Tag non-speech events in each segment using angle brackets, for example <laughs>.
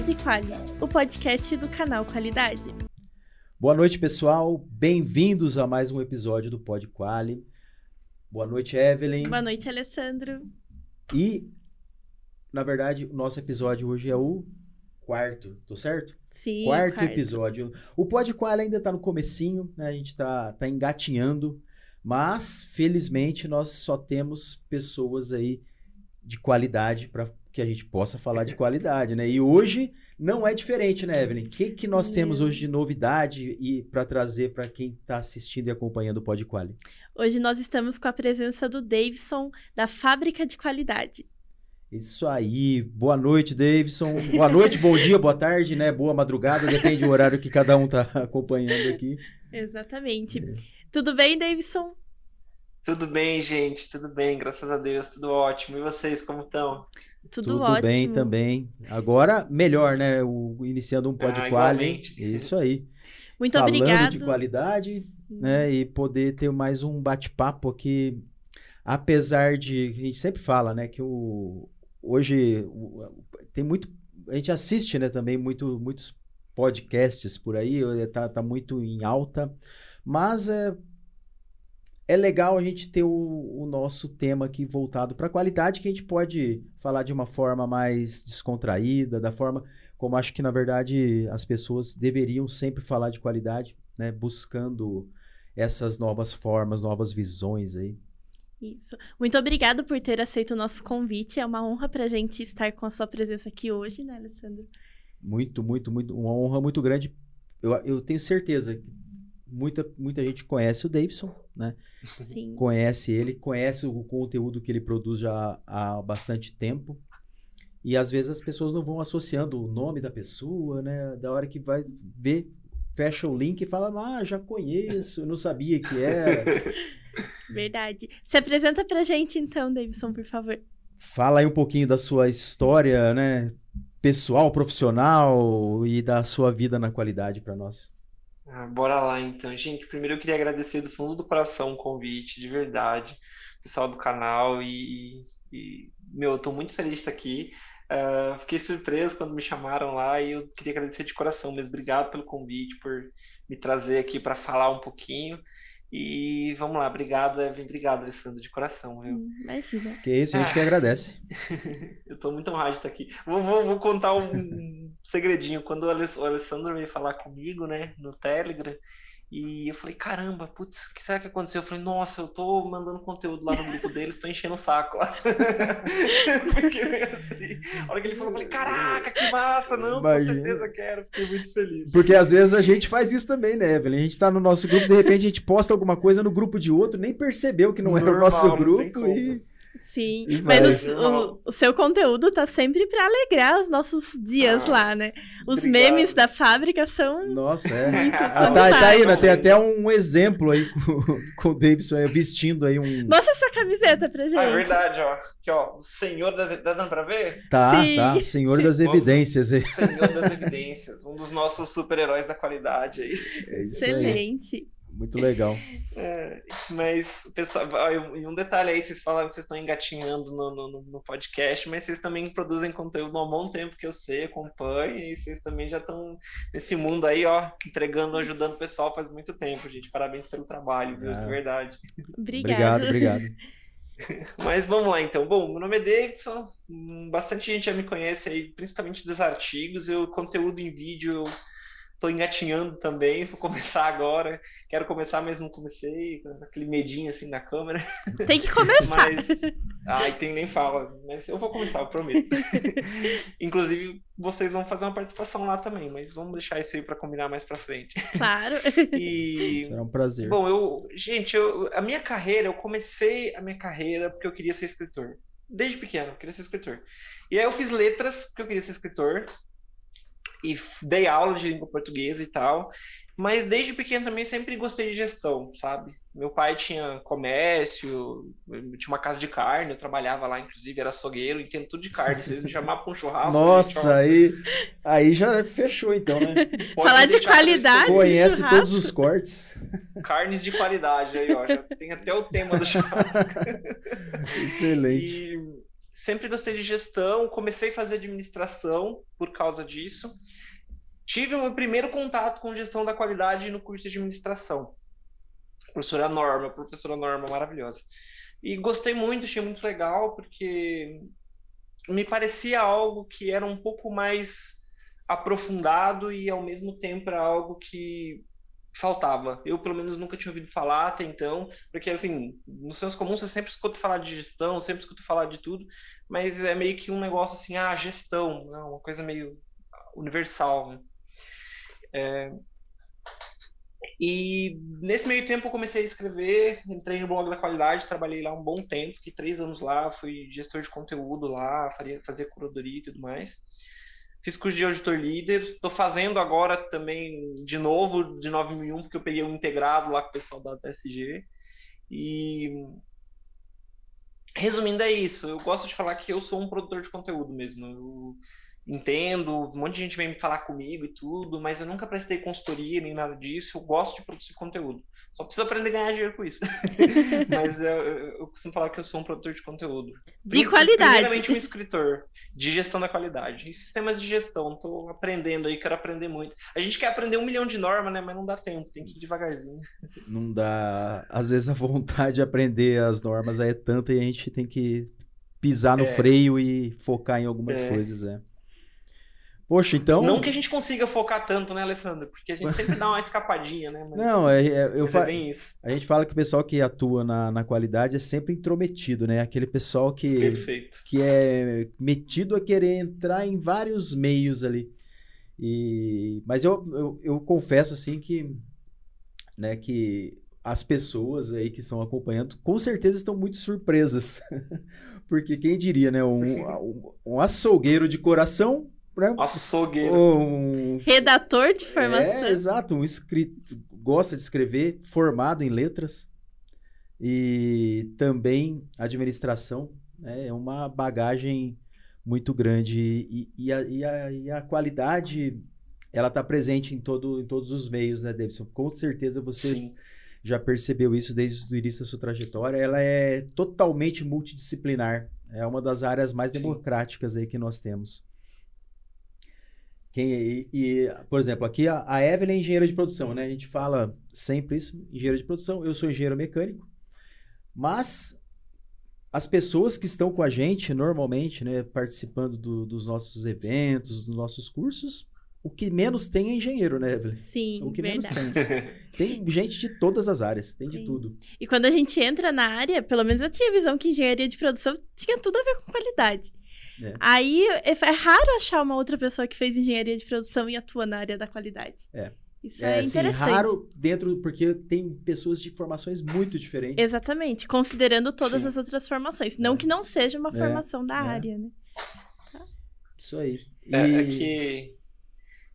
Pod Quali, o podcast do canal Qualidade. Boa noite, pessoal. Bem-vindos a mais um episódio do Pod Quali. Boa noite, Evelyn. Boa noite, Alessandro. E, na verdade, o nosso episódio hoje é o quarto, tô certo? Sim, quarto, quarto. episódio. O Pod Quali ainda tá no comecinho, né? A gente tá, tá engatinhando, mas felizmente nós só temos pessoas aí de qualidade para que a gente possa falar de qualidade, né? E hoje não é diferente, né, Evelyn? O que, que nós temos hoje de novidade e para trazer para quem está assistindo e acompanhando o Pod Quali? Hoje nós estamos com a presença do Davidson, da Fábrica de Qualidade. Isso aí. Boa noite, Davidson. Boa noite, bom dia, boa tarde, né? Boa madrugada, depende do horário que cada um tá <laughs> acompanhando aqui. Exatamente. É. Tudo bem, Davidson? Tudo bem, gente, tudo bem, graças a Deus, tudo ótimo. E vocês, como estão? Tudo, Tudo ótimo. bem também. Agora, melhor, né? O, iniciando um pod Ah, quali. Isso aí. <laughs> Muito Falando obrigado. de qualidade, né? E poder ter mais um bate-papo aqui. Apesar de. A gente sempre fala, né? Que o, hoje o- tem muito. A gente assiste, né? Também muito, muitos podcasts por aí. Tá, tá muito em alta. Mas é, é legal a gente ter o, o nosso tema aqui voltado para a qualidade, que a gente pode falar de uma forma mais descontraída, da forma como acho que, na verdade, as pessoas deveriam sempre falar de qualidade, né? Buscando essas novas formas, novas visões aí. Isso. Muito obrigado por ter aceito o nosso convite. É uma honra pra gente estar com a sua presença aqui hoje, né, Alessandro? Muito, muito, muito, uma honra muito grande. Eu, eu tenho certeza que muita, muita gente conhece o Davidson, né? Sim. conhece ele, conhece o conteúdo que ele produz já há bastante tempo. E às vezes as pessoas não vão associando o nome da pessoa, né? Da hora que vai ver, fecha o link e fala: Ah, já conheço, não sabia que era. <laughs> Verdade. Se apresenta pra gente então, Davidson, por favor. Fala aí um pouquinho da sua história, né? Pessoal, profissional e da sua vida na qualidade para nós. Ah, bora lá então. Gente, primeiro eu queria agradecer do fundo do coração o convite, de verdade, pessoal do canal e, e, meu, eu tô muito feliz de estar aqui. Ah, fiquei surpreso quando me chamaram lá e eu queria agradecer de coração, mas obrigado pelo convite, por me trazer aqui para falar um pouquinho. E vamos lá, obrigado, Evelyn, obrigado, Alessandro, de coração, viu? Hum, Imagina. Que isso, a gente que agradece. <laughs> Eu tô muito honrado de estar aqui. Vou, vou, vou contar um segredinho. Quando o Alessandro veio falar comigo, né, no Telegram, e eu falei, caramba, putz, o que será que aconteceu? Eu falei, nossa, eu tô mandando conteúdo lá no grupo deles, tô enchendo o saco <laughs> lá. Meio assim. A hora que ele falou, eu falei, caraca, que massa, não, com Imagina. certeza quero. Fiquei muito feliz. Porque às vezes a gente faz isso também, né, Evelyn? A gente tá no nosso grupo, de repente a gente posta alguma coisa no grupo de outro, nem percebeu que não era o Normal, nosso grupo e. Sim. E Mas vai. o o, o seu conteúdo tá sempre pra alegrar os nossos dias Ah, lá, né? Os obrigado. memes da fábrica são. Nossa, é. Muito Ah, tá, tá aí, né? Tem até um exemplo aí com, <laughs> com o Davidson aí, vestindo aí um. Mostra essa camiseta pra gente. Ah, é verdade, ó. Aqui, ó, o Senhor das... Tá dando pra ver? Tá, Sim. tá. Senhor Sim. das evidências aí. Senhor das Evidências, um dos nossos super-heróis da qualidade aí. É isso aí. Muito legal. É, mas, pessoal, ah, e um detalhe aí, vocês falaram que vocês estão engatinhando no, no, no podcast, mas vocês também produzem conteúdo há um bom tempo que eu sei, acompanho, e vocês também já estão nesse mundo aí, ó, entregando, ajudando o pessoal faz muito tempo, gente. Parabéns pelo trabalho, viu? Ah. De verdade. Obrigado. Obrigado, obrigado. <laughs> Mas vamos lá então. Bom, meu nome é Davidson, hum, bastante gente já me conhece aí, principalmente dos artigos. Eu conteúdo em vídeo, eu tô engatinhando também, vou começar agora. Quero começar, mas não comecei, tá aquele medinho assim na câmera. Tem que começar. Mas. Ai, tem nem fala. Mas eu vou começar, eu prometo. <laughs> Inclusive, vocês vão fazer uma participação lá também, mas vamos deixar isso aí pra combinar mais pra frente. Claro. <laughs> E. Será um prazer. Bom, eu, gente, eu, a minha carreira, eu comecei a minha carreira porque eu queria ser escritor. Desde pequeno, eu queria ser escritor. E aí eu fiz letras porque eu queria ser escritor. E dei aula de língua portuguesa e tal. Mas desde pequeno também sempre gostei de gestão, sabe? Meu pai tinha comércio, tinha uma casa de carne, eu trabalhava lá, inclusive, era açougueiro, entendo tudo de carne. Vocês me chamavam pra um churrasco. Nossa, aí, aí já fechou então, né? <laughs> pode Falar de pra qualidade. Conhece churrasco. todos os cortes. Carnes de qualidade aí, ó. Já tem até o tema do <laughs> churrasco. Excelente. E sempre gostei de gestão, comecei a fazer administração por causa disso. Tive o meu primeiro contato com gestão da qualidade no curso de administração. Professora Norma, professora Norma maravilhosa. E gostei muito, achei muito legal, porque me parecia algo que era um pouco mais aprofundado e ao mesmo tempo era algo que faltava. Eu, pelo menos, nunca tinha ouvido falar até então, porque, assim, no senso comum você sempre escuta falar de gestão, sempre escuta falar de tudo, mas é meio que um negócio assim, ah, gestão, né? uma coisa meio universal. Né? É... E nesse meio tempo eu comecei a escrever, entrei no blog da qualidade, trabalhei lá um bom tempo, fiquei três anos lá, fui gestor de conteúdo lá, fazia curadoria e tudo mais. Fiz curso de auditor líder, estou fazendo agora também de novo de 9001, porque eu peguei um integrado lá com o pessoal da TSG. E resumindo é isso, eu gosto de falar que eu sou um produtor de conteúdo mesmo. Eu entendo, um monte de gente vem me falar comigo e tudo, mas eu nunca prestei consultoria nem nada disso. Eu gosto de produzir conteúdo. Só preciso aprender a ganhar dinheiro com isso. <laughs> mas eu, eu, costumo falar que eu sou um produtor de conteúdo. De qualidade. Primeiramente um escritor de gestão da qualidade. E sistemas de gestão, estou aprendendo aí, quero aprender muito. A gente quer aprender um milhão de normas, né? Mas não dá tempo, tem que ir devagarzinho. Não dá. Às vezes a vontade de aprender as normas é tanta e a gente tem que pisar no é. freio e focar em algumas é. coisas, é. Poxa, então. Não que a gente consiga focar tanto, né, Alessandro? Porque a gente sempre dá uma <laughs> escapadinha, né? Mas, não, é, é eu falo. É a gente fala que o pessoal que atua na, na qualidade é sempre intrometido, né? Aquele pessoal que, Perfeito. que é metido a querer entrar em vários meios ali. E, mas eu, eu, eu confesso assim que, né, que as pessoas aí que estão acompanhando com certeza estão muito surpresas. <laughs> Porque quem diria, né? Um, um, um açougueiro de coração né? Açougueiro. Um... <laughs> Redator de formação. É, exato, um escrito, gosta de escrever, formado em letras e também administração. Né? É uma bagagem muito grande e, e, a, e, a, e a qualidade ela está presente em, todo, em todos os meios, né, Davidson? Com certeza você Sim. já percebeu isso desde o início da sua trajetória. Ela é totalmente multidisciplinar. É uma das áreas mais Sim. democráticas aí que nós temos. Quem, e, e, por exemplo, aqui a, a Evelyn é engenheira de produção, né? A gente fala sempre isso, engenheira de produção. Eu sou engenheiro mecânico. Mas as pessoas que estão com a gente, normalmente, né, participando do, dos nossos eventos, dos nossos cursos, o que menos tem é engenheiro, né, Evelyn? Sim, o que verdade. menos tem. <laughs> Tem gente de todas as áreas, tem Sim. de tudo. E quando a gente entra na área, pelo menos eu tinha a visão que engenharia de produção tinha tudo a ver com qualidade. É. Aí é, é, raro achar uma outra pessoa que fez engenharia de produção e atua na área da qualidade. É. Isso é, é assim, interessante. raro dentro, porque tem pessoas de formações muito diferentes. Exatamente, considerando todas Sim. as outras formações. Não é. que não seja uma é, formação da é. área, né? Tá. Isso aí. E... É, que.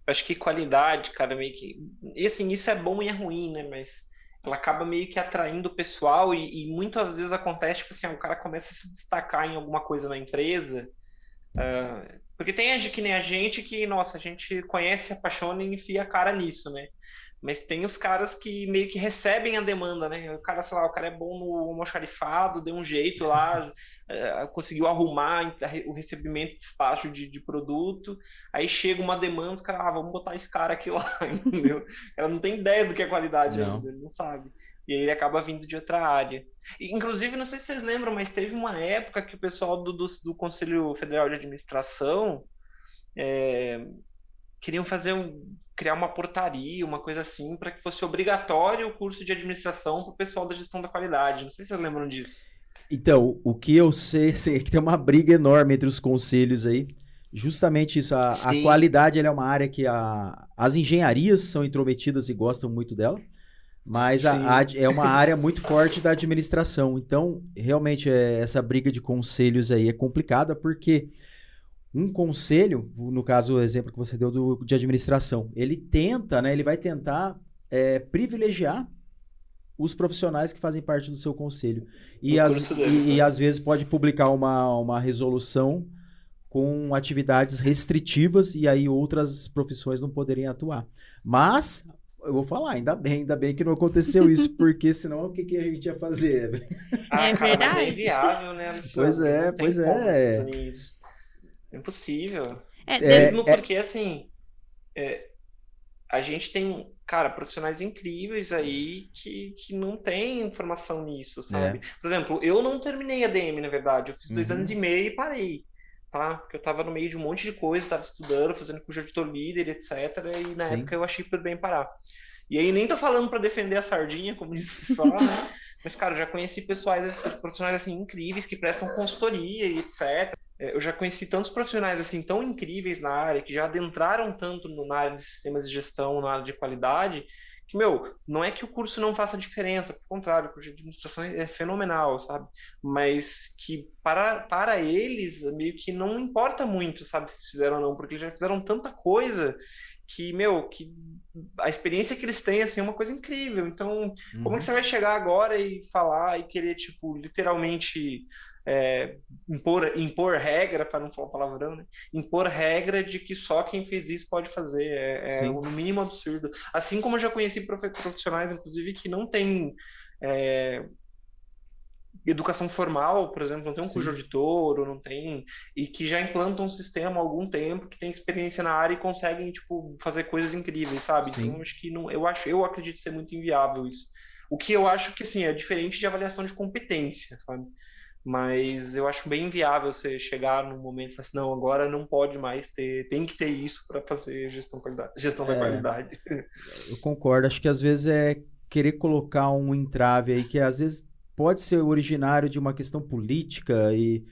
Acho que qualidade, cara, meio que. E assim, isso é bom e é ruim, né? Mas ela acaba meio que atraindo o pessoal e, e muitas vezes acontece, tipo assim, o cara começa a se destacar em alguma coisa na empresa Uh, porque tem gente que nem a gente que, nossa, a gente conhece, apaixona e enfia a cara nisso, né? Mas tem os caras que meio que recebem a demanda, né? O cara, sei lá, o cara é bom no almoxarifado, deu um jeito lá, uh, <laughs> conseguiu arrumar o recebimento despacho de, de, produto, aí chega uma demanda, o cara, ah, vamos botar esse cara aqui lá, <laughs> entendeu? Ela não tem ideia do que é qualidade não. ainda, não sabe. E aí ele acaba vindo de outra área. E, inclusive, não sei se vocês lembram, mas teve uma época que o pessoal do, do, do Conselho Federal de Administração é, queriam fazer um, criar uma portaria, uma coisa assim, para que fosse obrigatório o curso de administração para o pessoal da gestão da qualidade. Não sei se vocês lembram disso. Então, o que eu sei <laughs> assim, é que tem uma briga enorme entre os conselhos aí. Justamente isso, a, a qualidade é uma área que a, as engenharias são intrometidas e gostam muito dela. Mas a, a, é uma área muito forte da administração. Então, realmente, é, essa briga de conselhos aí é complicada, porque um conselho, no caso, o exemplo que você deu do, de administração, ele tenta, né? Ele vai tentar é, privilegiar os profissionais que fazem parte do seu conselho. E, as, e, e, às vezes pode publicar uma, uma resolução com atividades restritivas e aí outras profissões não poderiam atuar. Mas eu vou falar, ainda bem, ainda bem que não aconteceu isso, <laughs> porque senão o que, que a gente ia fazer? Ah, é cara, verdade. é inviável, né? Pois é, pois é. É impossível. É, Mesmo é, porque, assim, é, a gente tem, cara, profissionais incríveis aí que, que não tem informação nisso, sabe? É. Por exemplo, eu não terminei a DM, na verdade. Eu fiz dois uhum. anos e meio e parei. Tá? Porque eu tava no meio de um monte de coisa, tava estudando, fazendo curso de editor líder, etc. E na Sim. época eu achei por bem parar. E aí nem tô falando para defender a sardinha, como disse só, <laughs> né? Mas, cara, eu já conheci pessoais, profissionais assim incríveis que prestam consultoria e etc. É, eu já conheci tantos profissionais assim tão incríveis na área, que já adentraram tanto no, na área de sistemas de gestão, na área de qualidade, que, meu, não é que o curso não faça diferença, pelo contrário, o curso de administração é fenomenal, sabe? Mas que para, para eles, meio que não importa muito, sabe, se fizeram ou não, porque já fizeram tanta coisa que, meu, que a experiência que eles têm, assim, é uma coisa incrível. Então, uhum. como é que uhum. você vai chegar agora e falar e querer, tipo, literalmente é, impor, impor regra, para não falar palavrão, né? impor regra de que só quem fez isso pode fazer. É, é no mínimo absurdo. Assim como eu já conheci profissionais, inclusive, que não têm é, educação formal, por exemplo, não tem um curso de auditor, ou não tem, e que já implantam um sistema há algum tempo, que tem experiência na área e conseguem, tipo, fazer coisas incríveis, sabe? Sim. Então, acho que não, eu acho, eu acredito ser muito inviável isso. O que eu acho que, assim, é diferente de avaliação de competência, sabe? Mas eu acho bem inviável você chegar num momento e falar assim, não, agora não pode mais ter, tem que ter isso para fazer gestão, qualidade, gestão é, da qualidade. <laughs> Eu concordo, acho que às vezes é querer colocar um entrave aí que às vezes pode ser originário de uma questão política e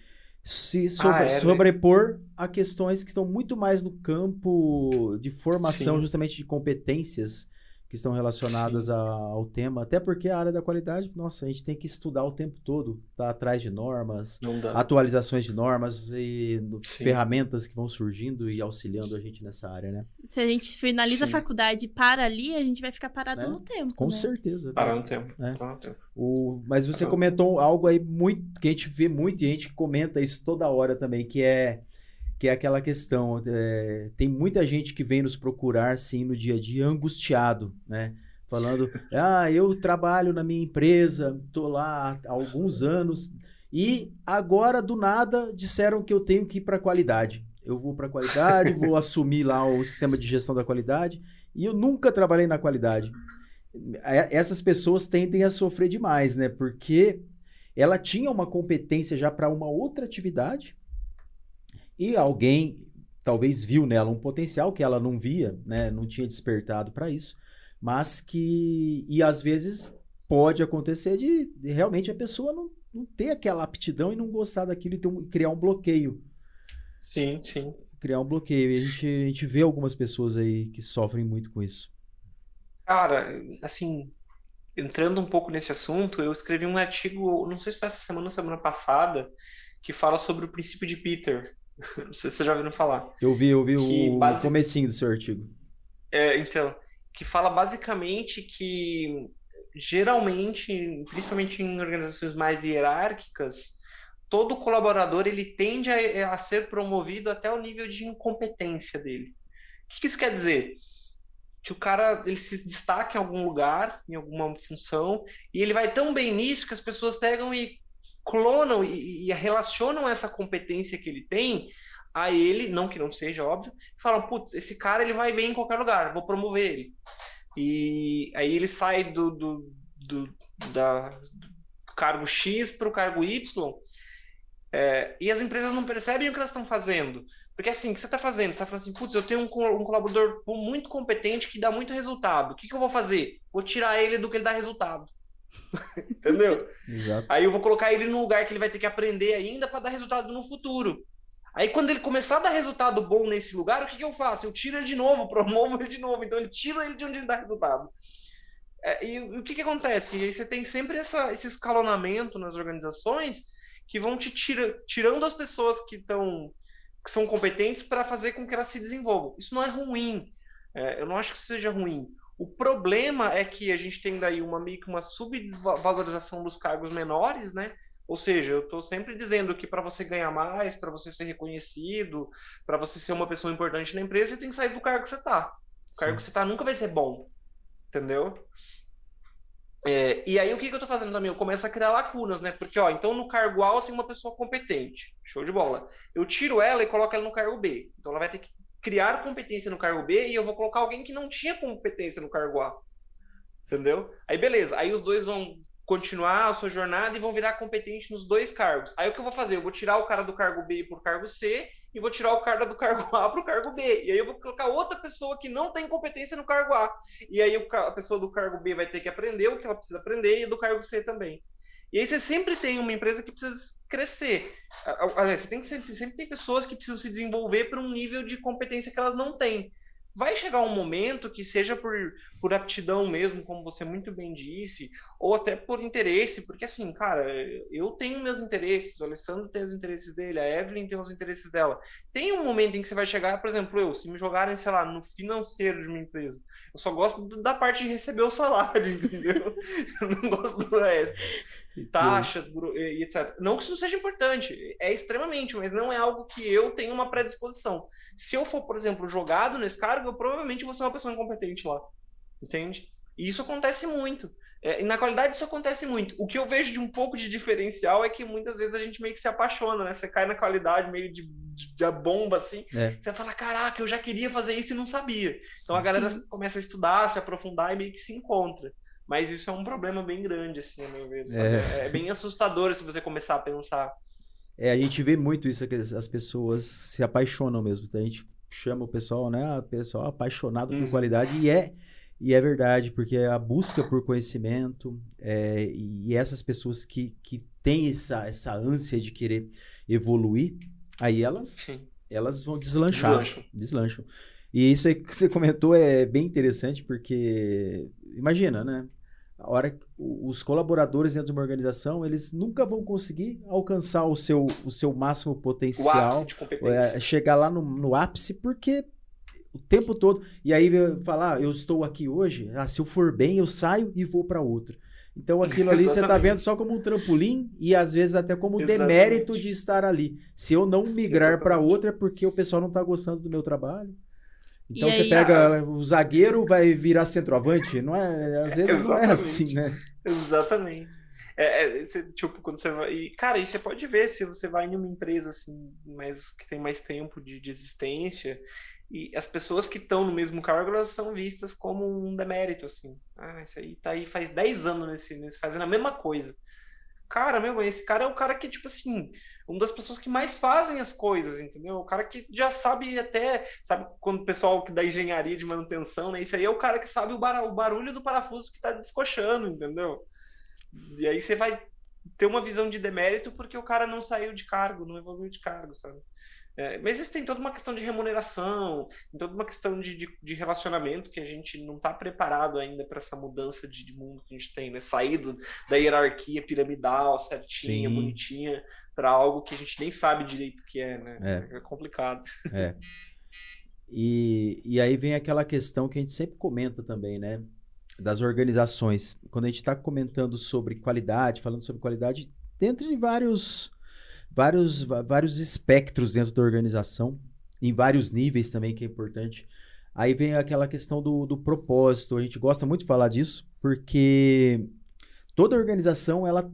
se sobre, ah, é, né? sobrepor né? a questões que estão muito mais no campo de formação, Sim. justamente de competências que estão relacionadas a, ao tema, até porque a área da qualidade, nossa, a gente tem que estudar o tempo todo, tá atrás de normas, atualizações de normas e Sim. ferramentas que vão surgindo e auxiliando a gente nessa área, né? Se a gente finaliza Sim. a faculdade e para ali, a gente vai ficar parado é, no tempo. Com né? certeza. Parar no tempo. É. no tempo. O, mas você comentou algo aí muito que a gente vê muito e a gente comenta isso toda hora também, que é que é aquela questão, é, tem muita gente que vem nos procurar, sim, no dia a dia, angustiado, né? Falando, <laughs> ah, eu trabalho na minha empresa, tô lá há alguns anos, e agora, do nada, disseram que eu tenho que ir para qualidade. Eu vou para qualidade, <laughs> vou assumir lá o sistema de gestão da qualidade, e eu nunca trabalhei na qualidade. É, essas pessoas tendem a sofrer demais, né? Porque ela tinha uma competência já para uma outra atividade, e alguém talvez viu nela um potencial que ela não via, né? Não tinha despertado para isso, mas que e às vezes pode acontecer de, de, realmente a pessoa não, não ter aquela aptidão e não gostar daquilo e um, criar um bloqueio. Sim, sim. Criar um bloqueio. E a gente, a gente vê algumas pessoas aí que sofrem muito com isso. Cara, assim, entrando um pouco nesse assunto, eu escrevi um artigo, não sei se foi essa semana ou semana passada, que fala sobre o princípio de Peter, <laughs> Não sei se você já ouviu falar. Eu vi, eu vi o base... comecinho do seu artigo. É, então, que fala basicamente que geralmente, principalmente em organizações mais hierárquicas, todo colaborador ele tende a, a ser promovido até o nível de incompetência dele. O que isso quer dizer? que o cara ele se destaca em algum lugar, em alguma função, e ele vai tão bem nisso que as pessoas pegam e clonam e, e, relacionam essa competência que ele tem a ele, não que não seja óbvio, falam, putz, esse cara ele vai bem em qualquer lugar, vou promover ele. E aí ele sai do, do, do, da, do cargo X para o cargo Y, é, e as empresas não percebem o que elas estão fazendo. Porque assim, o que você está fazendo? Você está falando assim, putz, eu tenho um, um, colaborador muito competente que dá muito resultado. O que, que eu vou fazer? Vou tirar ele do que ele dá resultado. <laughs> Entendeu? Exato. Aí eu vou colocar ele num lugar que ele vai ter que aprender ainda para dar resultado no futuro. Aí quando ele começar a dar resultado bom nesse lugar, o que, que eu faço? Eu tiro ele de novo, <laughs> promovo ele de novo. Então eu tiro ele de onde ele dá resultado. É, e o que, que acontece? E aí você tem sempre essa, esse escalonamento nas organizações que vão te tira, tirando as pessoas que estão que são competentes para fazer com que elas se desenvolvam. Isso não é ruim. É, eu não acho que isso seja ruim. O problema é que a gente tem daí uma meio que uma subvalorização dos cargos menores, né? Ou seja, eu estou sempre dizendo que para você ganhar mais, para você ser reconhecido, para você ser uma pessoa importante na empresa, você tem que sair do cargo que você está. O cargo Sim. que você está nunca vai ser bom. Entendeu? É, e aí o que, que eu tô fazendo também? Eu começo a criar lacunas, né? Porque, ó, então no cargo A eu tenho uma pessoa competente. Show de bola. Eu tiro ela e coloco ela no cargo B. Então ela vai ter que criar competência no cargo B e eu vou colocar alguém que não tinha competência no cargo A. Entendeu? Aí beleza. Aí os dois vão continuar a sua jornada e vão virar competentes nos dois cargos. Aí o que eu vou fazer? Eu vou tirar o cara do cargo B por cargo C e vou tirar o cara do cargo A para o cargo B. E aí eu vou colocar outra pessoa que não tem competência no cargo A. E aí a pessoa do cargo B vai ter que aprender o que ela precisa aprender e do cargo C também. E aí você sempre tem uma empresa que precisa crescer. Aliás, você tem que sempre, sempre tem pessoas que precisam se desenvolver para um nível de competência que elas não têm vai chegar um momento que seja por, por aptidão mesmo, como você muito bem disse, ou até por interesse, porque assim, cara, eu tenho meus interesses, o Alessandro tem os interesses dele, a Evelyn tem os interesses dela. Tem um momento em que você vai chegar, por exemplo, eu, se me jogarem, sei lá, no financeiro de uma empresa, eu só gosto da parte de receber o salário, <laughs> entendeu? eu não gosto do resto taxa e etc. Não que isso não seja importante, é extremamente, mas não é algo que eu tenho uma predisposição. Se eu for, por exemplo, jogado nesse cargo, eu provavelmente vou ser uma pessoa incompetente lá. Entende? E isso acontece muito. É, e na qualidade isso acontece muito. O que eu vejo de um pouco de diferencial é que muitas vezes a gente meio que se apaixona, né? Você cai na qualidade meio de, de, de bomba, assim. É. Você fala, caraca, eu já queria fazer isso e não sabia. Então a galera Sim. começa a estudar, se aprofundar e meio que se encontra. Mas isso é um problema bem grande, assim, a meu ver. É. é bem assustador se você começar a pensar. É, a gente vê muito isso, que as pessoas se apaixonam mesmo. A gente chama o pessoal, né? O pessoal apaixonado uhum. por qualidade e é e é verdade, porque a busca por conhecimento é, e essas pessoas que, que têm essa, essa ânsia de querer evoluir, aí elas, Sim. elas vão deslanchar. Deslancham. deslancham. E isso aí que você comentou é bem interessante, porque imagina, né? A hora que os colaboradores dentro de uma organização, eles nunca vão conseguir alcançar o seu, o seu máximo potencial, é, chegar lá no, no ápice, porque o tempo todo. E aí falar, ah, eu estou aqui hoje, ah, se eu for bem, eu saio e vou para outra. Então aquilo ali você está vendo só como um trampolim e às vezes até como um demérito de estar ali. Se eu não migrar para outra é porque o pessoal não está gostando do meu trabalho. Então e você aí, pega a... o zagueiro, vai virar centroavante, não é? Às vezes não é assim, né? Exatamente. É, é, tipo, quando você vai. E, cara, e você pode ver se você vai em uma empresa assim, mais, que tem mais tempo de, de existência, e as pessoas que estão no mesmo cargo, elas são vistas como um demérito, assim. Ah, isso aí tá aí faz 10 anos nesse, nesse fazendo a mesma coisa. Cara, meu, esse cara é o cara que, tipo assim, uma das pessoas que mais fazem as coisas, entendeu? O cara que já sabe até, sabe, quando o pessoal que da engenharia de manutenção, né? Isso aí é o cara que sabe o, bar, o barulho do parafuso que tá descochando, entendeu? E aí você vai ter uma visão de demérito porque o cara não saiu de cargo, não evoluiu de cargo, sabe? É, mas isso tem toda uma questão de remuneração, toda uma questão de, de, de relacionamento que a gente não está preparado ainda para essa mudança de, de, mundo que a gente tem, né? Saído da hierarquia piramidal, certinha, Sim. bonitinha, para algo que a gente nem sabe direito o que é, né? É, é complicado. É. E, e aí vem aquela questão que a gente sempre comenta também, né? Das organizações. Quando a gente está comentando sobre qualidade, falando sobre qualidade, dentro de vários vários, vários espectros dentro da organização, em vários níveis também, que é importante. Aí vem aquela questão do, do propósito. A gente gosta muito de falar disso, porque toda organização, ela,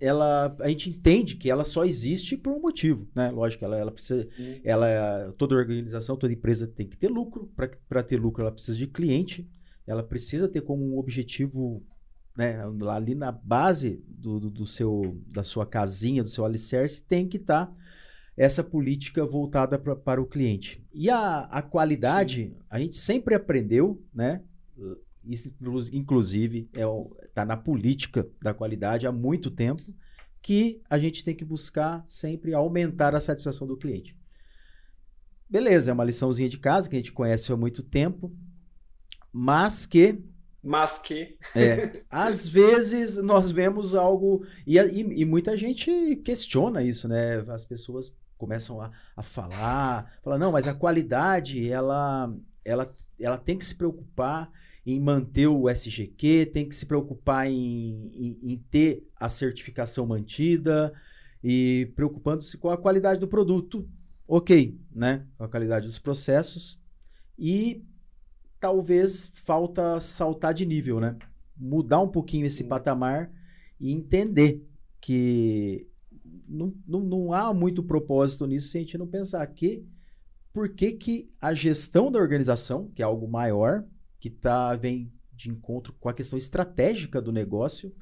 ela, a gente entende que ela só existe por um motivo, né? Lógico, ela, ela precisa, uhum. ela, toda organização, toda empresa tem que ter lucro. Para ter lucro, ela precisa de cliente. Ela precisa ter como objetivo né, ali na base do, do, do, seu, da sua casinha, do seu alicerce, tem que estar tá essa política voltada pra, para o cliente. E a, a qualidade, Sim. a gente sempre aprendeu, né? Isso, inclusive, está é, tá na política da qualidade há muito tempo, que a gente tem que buscar sempre aumentar a satisfação do cliente. Beleza, é uma liçãozinha de casa que a gente conhece há muito tempo, mas que mas que. É. <laughs> Às vezes nós vemos algo. E, e, e, muita gente questiona isso, né? As pessoas começam a, a falar, falar, não, mas a qualidade, ela, ela, ela tem que se preocupar em manter o SGQ, tem que se preocupar em, em, em ter a certificação mantida e preocupando-se com a qualidade do produto. Ok, né? Com a qualidade dos processos. E talvez falta saltar de nível, né? Mudar um pouquinho esse patamar e entender que não, não, não há muito propósito nisso se a gente não pensar que por que, que a gestão da organização, que é algo maior, que tá, vem de encontro com a questão estratégica do negócio,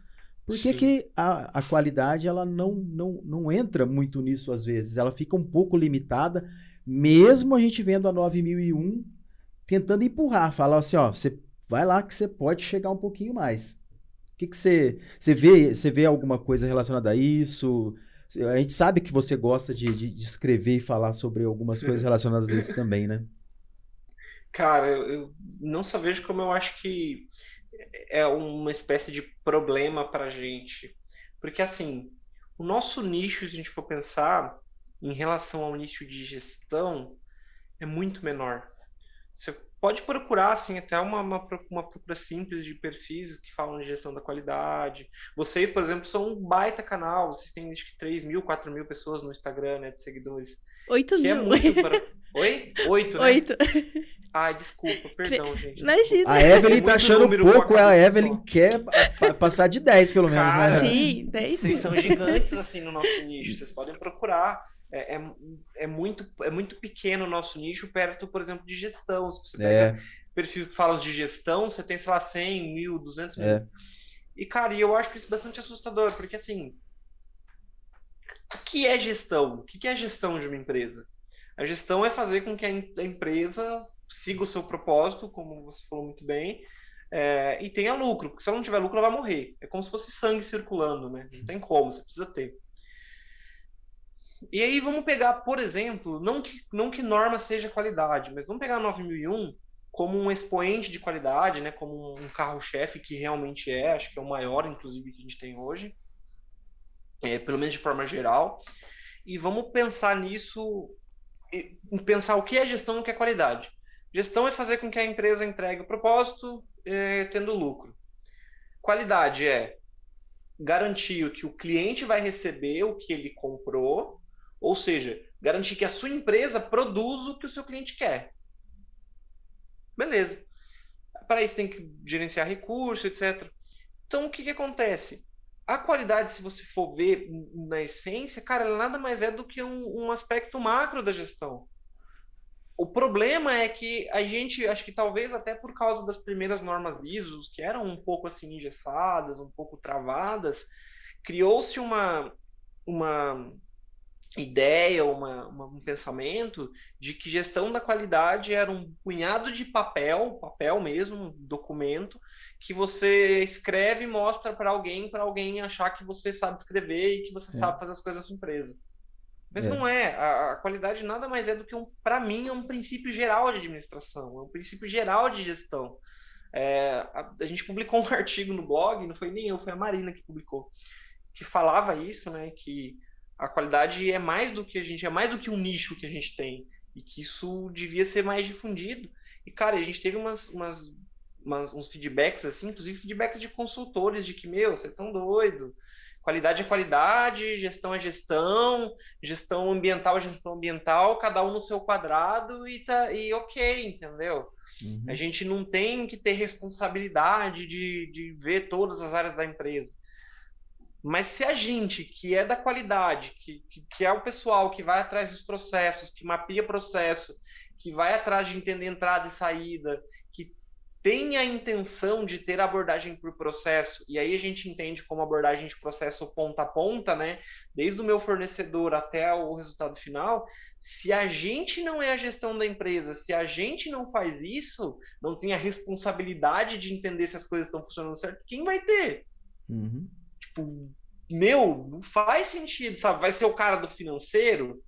por que, que a, a qualidade ela não, não, não entra muito nisso às vezes? Ela fica um pouco limitada, mesmo a gente vendo a 9001 tentando empurrar, falar assim, ó, você vai lá que você pode chegar um pouquinho mais. O que, que você, você vê? Você vê alguma coisa relacionada a isso? A gente sabe que você gosta de, de, de escrever e falar sobre algumas coisas relacionadas a isso também, né? Cara, eu, não só vejo como eu acho que é uma espécie de problema para a gente. Porque, assim, o nosso nicho, se a gente for pensar, em relação ao nicho de gestão, é muito menor. Você pode procurar assim até uma, uma, uma procura simples de perfis que falam de gestão da qualidade. Vocês, por exemplo, são um baita canal, vocês têm acho que 3 mil, 4 mil pessoas no Instagram, né, de seguidores. 8 que mil. É muito pra... Oi? 8, né? 8. Ai, desculpa, perdão, gente. Imagina. A Evelyn tá achando pouco, a Evelyn quer passar de 10, pelo menos, Cara, né? Sim, 10 Vocês são gigantes assim no nosso nicho, vocês podem procurar é, é, é, muito, é muito pequeno o nosso nicho perto, por exemplo, de gestão. Se você pega é. perfil que fala de gestão, você tem, sei lá, 100 mil, 200 mil. É. E, cara, eu acho isso bastante assustador, porque, assim, o que é gestão? O que é gestão de uma empresa? A gestão é fazer com que a empresa siga o seu propósito, como você falou muito bem, é, e tenha lucro. Porque se ela não tiver lucro, ela vai morrer. É como se fosse sangue circulando, né? Não tem como, você precisa ter. E aí vamos pegar, por exemplo, não que, não que norma seja qualidade, mas vamos pegar a 9001 como um expoente de qualidade, né, como um carro-chefe que realmente é, acho que é o maior, inclusive, que a gente tem hoje, é, pelo menos de forma geral. E vamos pensar nisso, pensar o que é gestão e o que é qualidade. Gestão é fazer com que a empresa entregue o propósito é, tendo lucro. Qualidade é garantir que o cliente vai receber o que ele comprou ou seja, garantir que a sua empresa produza o que o seu cliente quer. Beleza. Para isso tem que gerenciar recursos, etc. Então o que, que acontece? A qualidade, se você for ver na essência, cara, ela nada mais é do que um, um aspecto macro da gestão. O problema é que a gente, acho que talvez até por causa das primeiras normas ISO, que eram um pouco assim engessadas, um pouco travadas, criou-se uma, uma ideia, uma, uma, um pensamento de que gestão da qualidade era um punhado de papel, papel mesmo, um documento, que você escreve e mostra para alguém, para alguém achar que você sabe escrever e que você é. sabe fazer as coisas da sua empresa. Mas é. não é. A, a, qualidade nada mais é do que, um, para mim, é um princípio geral de administração, é um princípio geral de gestão. É, a, a gente publicou um <laughs> artigo no blog, não foi nem eu, foi a Marina que publicou, que falava isso, né, que a qualidade é mais do que a gente, é mais do que um nicho que a gente tem. E que isso devia ser mais difundido. E, cara, a gente teve umas, umas, umas uns feedbacks, assim, inclusive feedbacks de consultores, de que, meu, você é tão doido. Qualidade é qualidade, gestão é gestão, gestão ambiental é gestão ambiental, cada um no seu quadrado e, tá, e ok, entendeu? Uhum. A gente não tem que ter responsabilidade de, de ver todas as áreas da empresa. Mas se a gente, que é da qualidade, que, que, que, é o pessoal que vai atrás dos processos, que mapeia processo, que vai atrás de entender entrada e saída, que tem a intenção de ter abordagem por processo, e aí a gente entende como abordagem de processo ponta a ponta, né? Desde o meu fornecedor até o resultado final. Se a gente não é a gestão da empresa, se a gente não faz isso, não tem a responsabilidade de entender se as coisas estão funcionando certo, quem vai ter? Uhum. Tipo, meu, não faz sentido, sabe? Vai ser o cara do financeiro,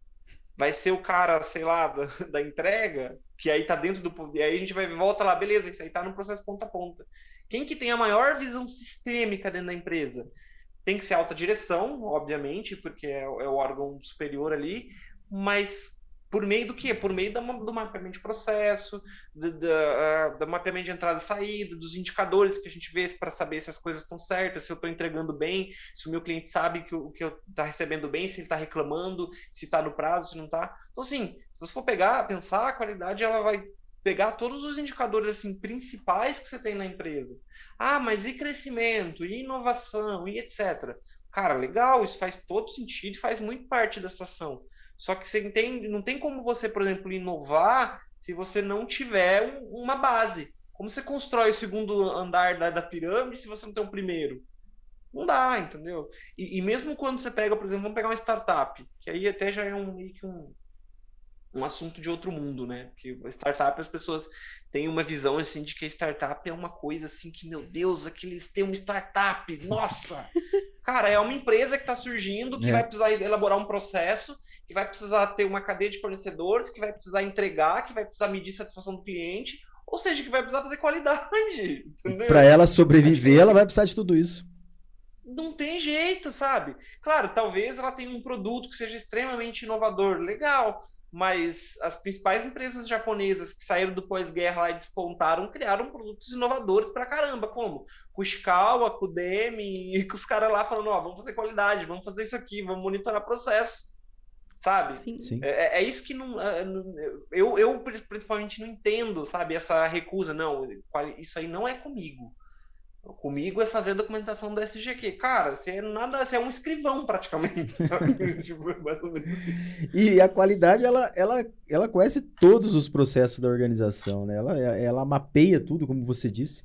vai ser o cara, sei lá, da, <laughs> da entrega, que aí tá dentro do. E aí a gente vai volta lá, beleza, isso aí tá no processo ponta a ponta. Quem que tem a maior visão sistêmica dentro da empresa? Tem que ser alta direção, obviamente, porque é, é o órgão superior ali, mas por meio do quê? Por meio do, do mapeamento de processo, do, do, uh, do, mapeamento de entrada e saída, dos indicadores que a gente vê para saber se as coisas estão certas, se eu estou entregando bem, se o meu cliente sabe que o que eu está recebendo bem, se ele está reclamando, se está no prazo, se não está. Então, assim, se você for pegar, pensar, a qualidade ela vai pegar todos os indicadores assim principais que você tem na empresa. Ah, mas e crescimento, e inovação, e etc. Cara, legal, isso faz todo sentido, faz muito parte da situação. Só que você entende, não tem como você, por exemplo, inovar se você não tiver um, uma base. Como você constrói o segundo andar da, da, pirâmide se você não tem o primeiro? Não dá, entendeu? E, e, mesmo quando você pega, por exemplo, vamos pegar uma startup, que aí até já é um, um, um assunto de outro mundo, né? Porque startup as pessoas têm uma visão assim de que a startup é uma coisa assim que, meu Deus, aqueles têm uma startup, nossa! <laughs> Cara, é uma empresa que está surgindo, que é. vai precisar elaborar um processo, que vai precisar ter uma cadeia de fornecedores, que vai precisar entregar, que vai precisar medir satisfação do cliente, ou seja, que vai precisar fazer qualidade. <laughs> Para ela sobreviver, ela vai precisar de tudo isso. Não tem jeito, sabe? Claro, talvez ela tenha um produto que seja extremamente inovador, legal mas as principais empresas japonesas que saíram do pós-guerra lá e despontaram criaram produtos inovadores pra caramba, como com o Shikawa, com o Demi, e com os caras lá falando, ó, vamos fazer qualidade, vamos fazer isso aqui, vamos monitorar processo, sabe? Sim. Sim. É, é, isso que não, é, eu, eu principalmente não entendo, sabe, essa recusa, não, isso aí não é comigo. Comigo é fazer a documentação do SGQ. Cara, você é nada, você é um escrivão praticamente. <laughs> tipo, e a qualidade, ela, ela, ela conhece todos os processos da organização, né? Ela, ela mapeia tudo, como você disse.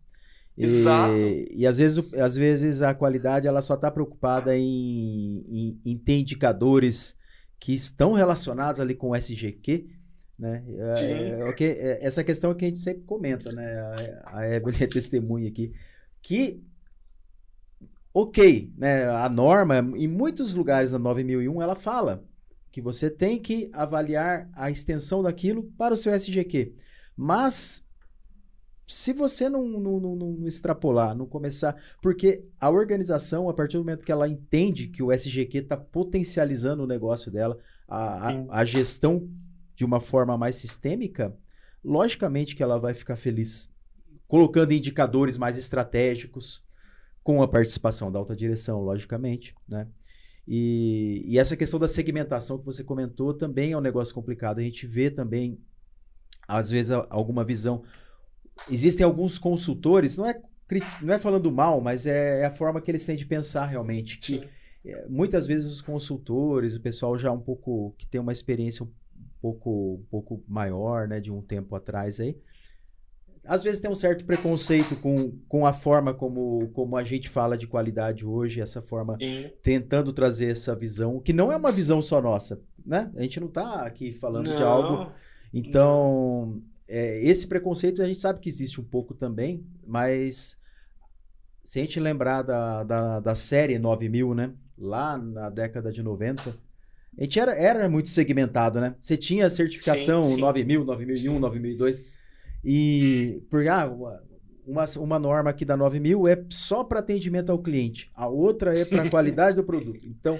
Exato. E, e às, vezes, às vezes a qualidade ela só está preocupada em, em, em, ter indicadores que estão relacionados ali com o SGQ, né? É, é, é, essa questão que a gente sempre comenta, né? A, a Evelyn é <laughs> testemunha aqui que ok, né, a norma em muitos lugares da 9001 ela fala que você tem que avaliar a extensão daquilo para o seu SGQ. Mas se você não, não, não, não, extrapolar, não começar. Porque a organização, a partir do momento que ela entende que o SGQ está potencializando o negócio dela, a, a, a, gestão de uma forma mais sistêmica, logicamente que ela vai ficar feliz colocando indicadores mais estratégicos, com a participação da alta direção, logicamente, né? E, e, essa questão da segmentação que você comentou também é um negócio complicado. A gente vê também, às vezes, alguma visão. Existem alguns consultores, não é, não é falando mal, mas é, é a forma que eles têm de pensar realmente. Que é, muitas vezes os consultores, o pessoal já um pouco que tem uma experiência um pouco, um pouco maior, né, de um tempo atrás aí, às vezes tem um certo preconceito com, com a forma como, como a gente fala de qualidade hoje, essa forma Sim. tentando trazer essa visão, que não é uma visão só nossa, né? A gente não está aqui falando não. de algo. Então, é, esse preconceito a gente sabe que existe um pouco também, mas se a gente lembrar da, da, da série 9000, né? Lá na década de 90, a gente era, era muito segmentado, né? Você tinha certificação sim, sim. 9000, 9001, 9002 e porque ah, uma, uma norma aqui da 9000 é só para atendimento ao cliente, a outra é para <laughs> qualidade do produto. Então,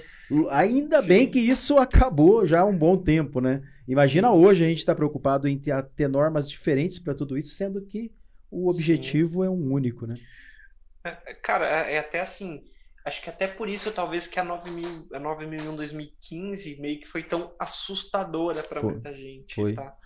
ainda Sim. bem que isso acabou já há um bom tempo, né? Imagina hoje a gente está preocupado em ter, ter normas diferentes para tudo isso, sendo que o objetivo Sim. é um único, né? É, é, cara, é, é até assim, acho que até por isso talvez que a 9000, a 9001 2015 meio que foi tão assustadora para muita gente, foi. tá?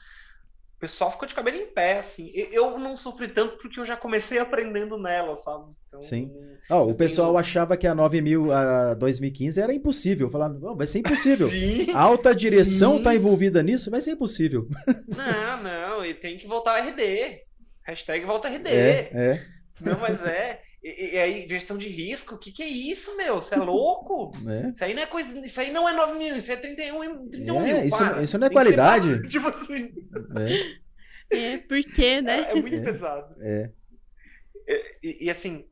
Pessoal ficou de cabelo em pé, assim. Eu não sofri tanto porque eu já comecei <laughs> aprendendo nela, sabe? Então, Sim. Oh, o pessoal tenho... achava que a 9000, a 2015 era impossível. Falando, oh, vai ser impossível. <laughs> Sim. A alta direção está envolvida nisso, vai ser impossível. <laughs> Não, não, e tem que voltar a RD. Hashtag volta RD. É, é. Não, mas é. E, e, aí, gestão de risco, o que, que é isso, meu? Você é louco? É. Isso aí não é coisa. Isso aí não é 9 mil, isso é 31, 31 é, mil. Isso, para. isso não é Tem qualidade. Ser, <laughs> tipo assim. É, é porque, né? É, é muito é. pesado. É. E, e assim.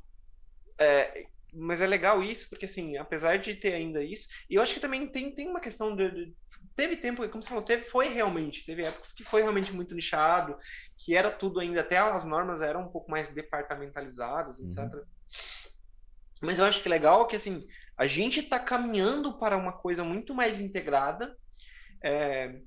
É, mas é legal isso, porque assim, apesar de ter ainda isso, e eu acho que também tem, tem uma questão de, de teve tempo, como você falou, teve, foi realmente, teve épocas que foi realmente muito nichado, que era tudo ainda, até as normas eram um pouco mais departamentalizadas, etc. Uhum. Mas eu acho que legal que, assim, a gente está caminhando para uma coisa muito mais integrada, é,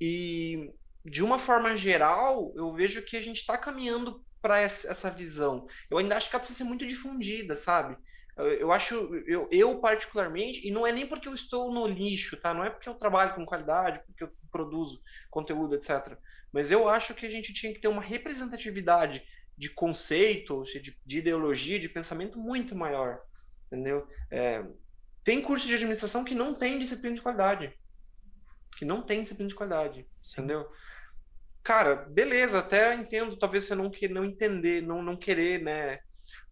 e de uma forma geral, eu vejo que a gente está caminhando para essa visão. Eu ainda acho que ela precisa ser muito difundida, sabe? Eu acho, eu, eu particularmente, e não é nem porque eu estou no lixo, tá? Não é porque eu trabalho com qualidade, porque eu produzo conteúdo, etc. Mas eu acho que a gente tinha que ter uma representatividade de conceito, de, de ideologia, de pensamento muito maior, entendeu? É, tem curso de administração que não tem disciplina de qualidade, que não tem disciplina de qualidade, Sim. entendeu? Cara, beleza, até entendo, talvez você não, que, não entender, não, não querer, né,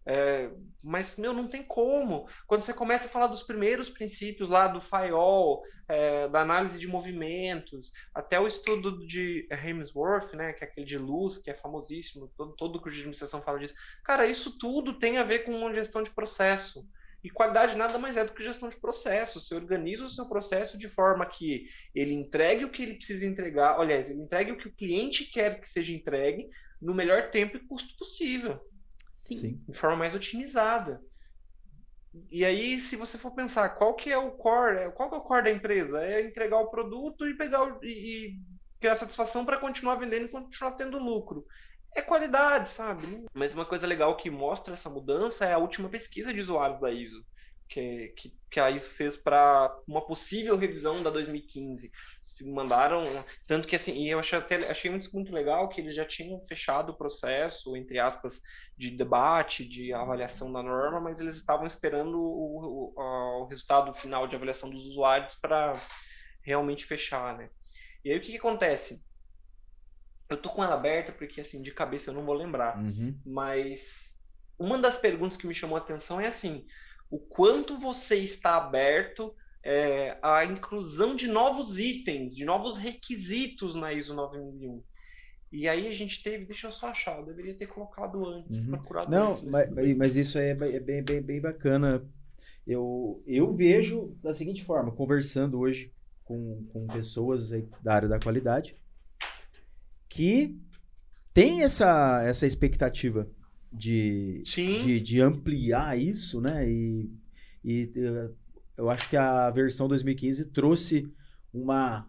é, mas, meu, não tem como. Quando você começa a falar dos primeiros princípios lá do FIOL, é, da análise de movimentos, até o estudo de Hemsworth, né, que é aquele de luz, que é famosíssimo, todo, todo curso de administração fala disso. Cara, isso tudo tem a ver com uma gestão de processo. E qualidade nada mais é do que gestão de processo. Você organiza o seu processo de forma que ele entregue o que ele precisa entregar, aliás, ele entregue o que o cliente quer que seja entregue no melhor tempo e custo possível. Sim. Sim. De forma mais otimizada. E aí, se você for pensar, qual que é o core? É, qual que é o core da empresa? É entregar o produto e pegar o, e, e criar satisfação para continuar vendendo e continuar tendo lucro. É qualidade, sabe? Mas uma coisa legal que mostra essa mudança é a última pesquisa de usuários da ISO que, que, que a ISO fez para uma possível revisão da 2015. Mandaram, tanto que assim, e eu achei, até, achei muito, muito legal que eles já tinham fechado o processo, entre aspas, de debate, de avaliação da norma, mas eles estavam esperando o, o, o resultado final de avaliação dos usuários para realmente fechar, né? E aí o que, que acontece? Eu tô com ela aberta porque, assim, de cabeça eu não vou lembrar. Uhum. Mas uma das perguntas que me chamou a atenção é assim: o quanto você está aberto é, à inclusão de novos itens, de novos requisitos na ISO 9001. E aí a gente teve, deixa eu só achar, eu deveria ter colocado antes, uhum. procurado Não, antes. Mas, mas isso é, é bem, bem, bem bacana. Eu, eu vejo da seguinte forma, conversando hoje com, com pessoas da área da qualidade, que tem essa, essa expectativa de, de, de, ampliar isso, né? E, e eh, eu acho que a versão 2015 trouxe uma.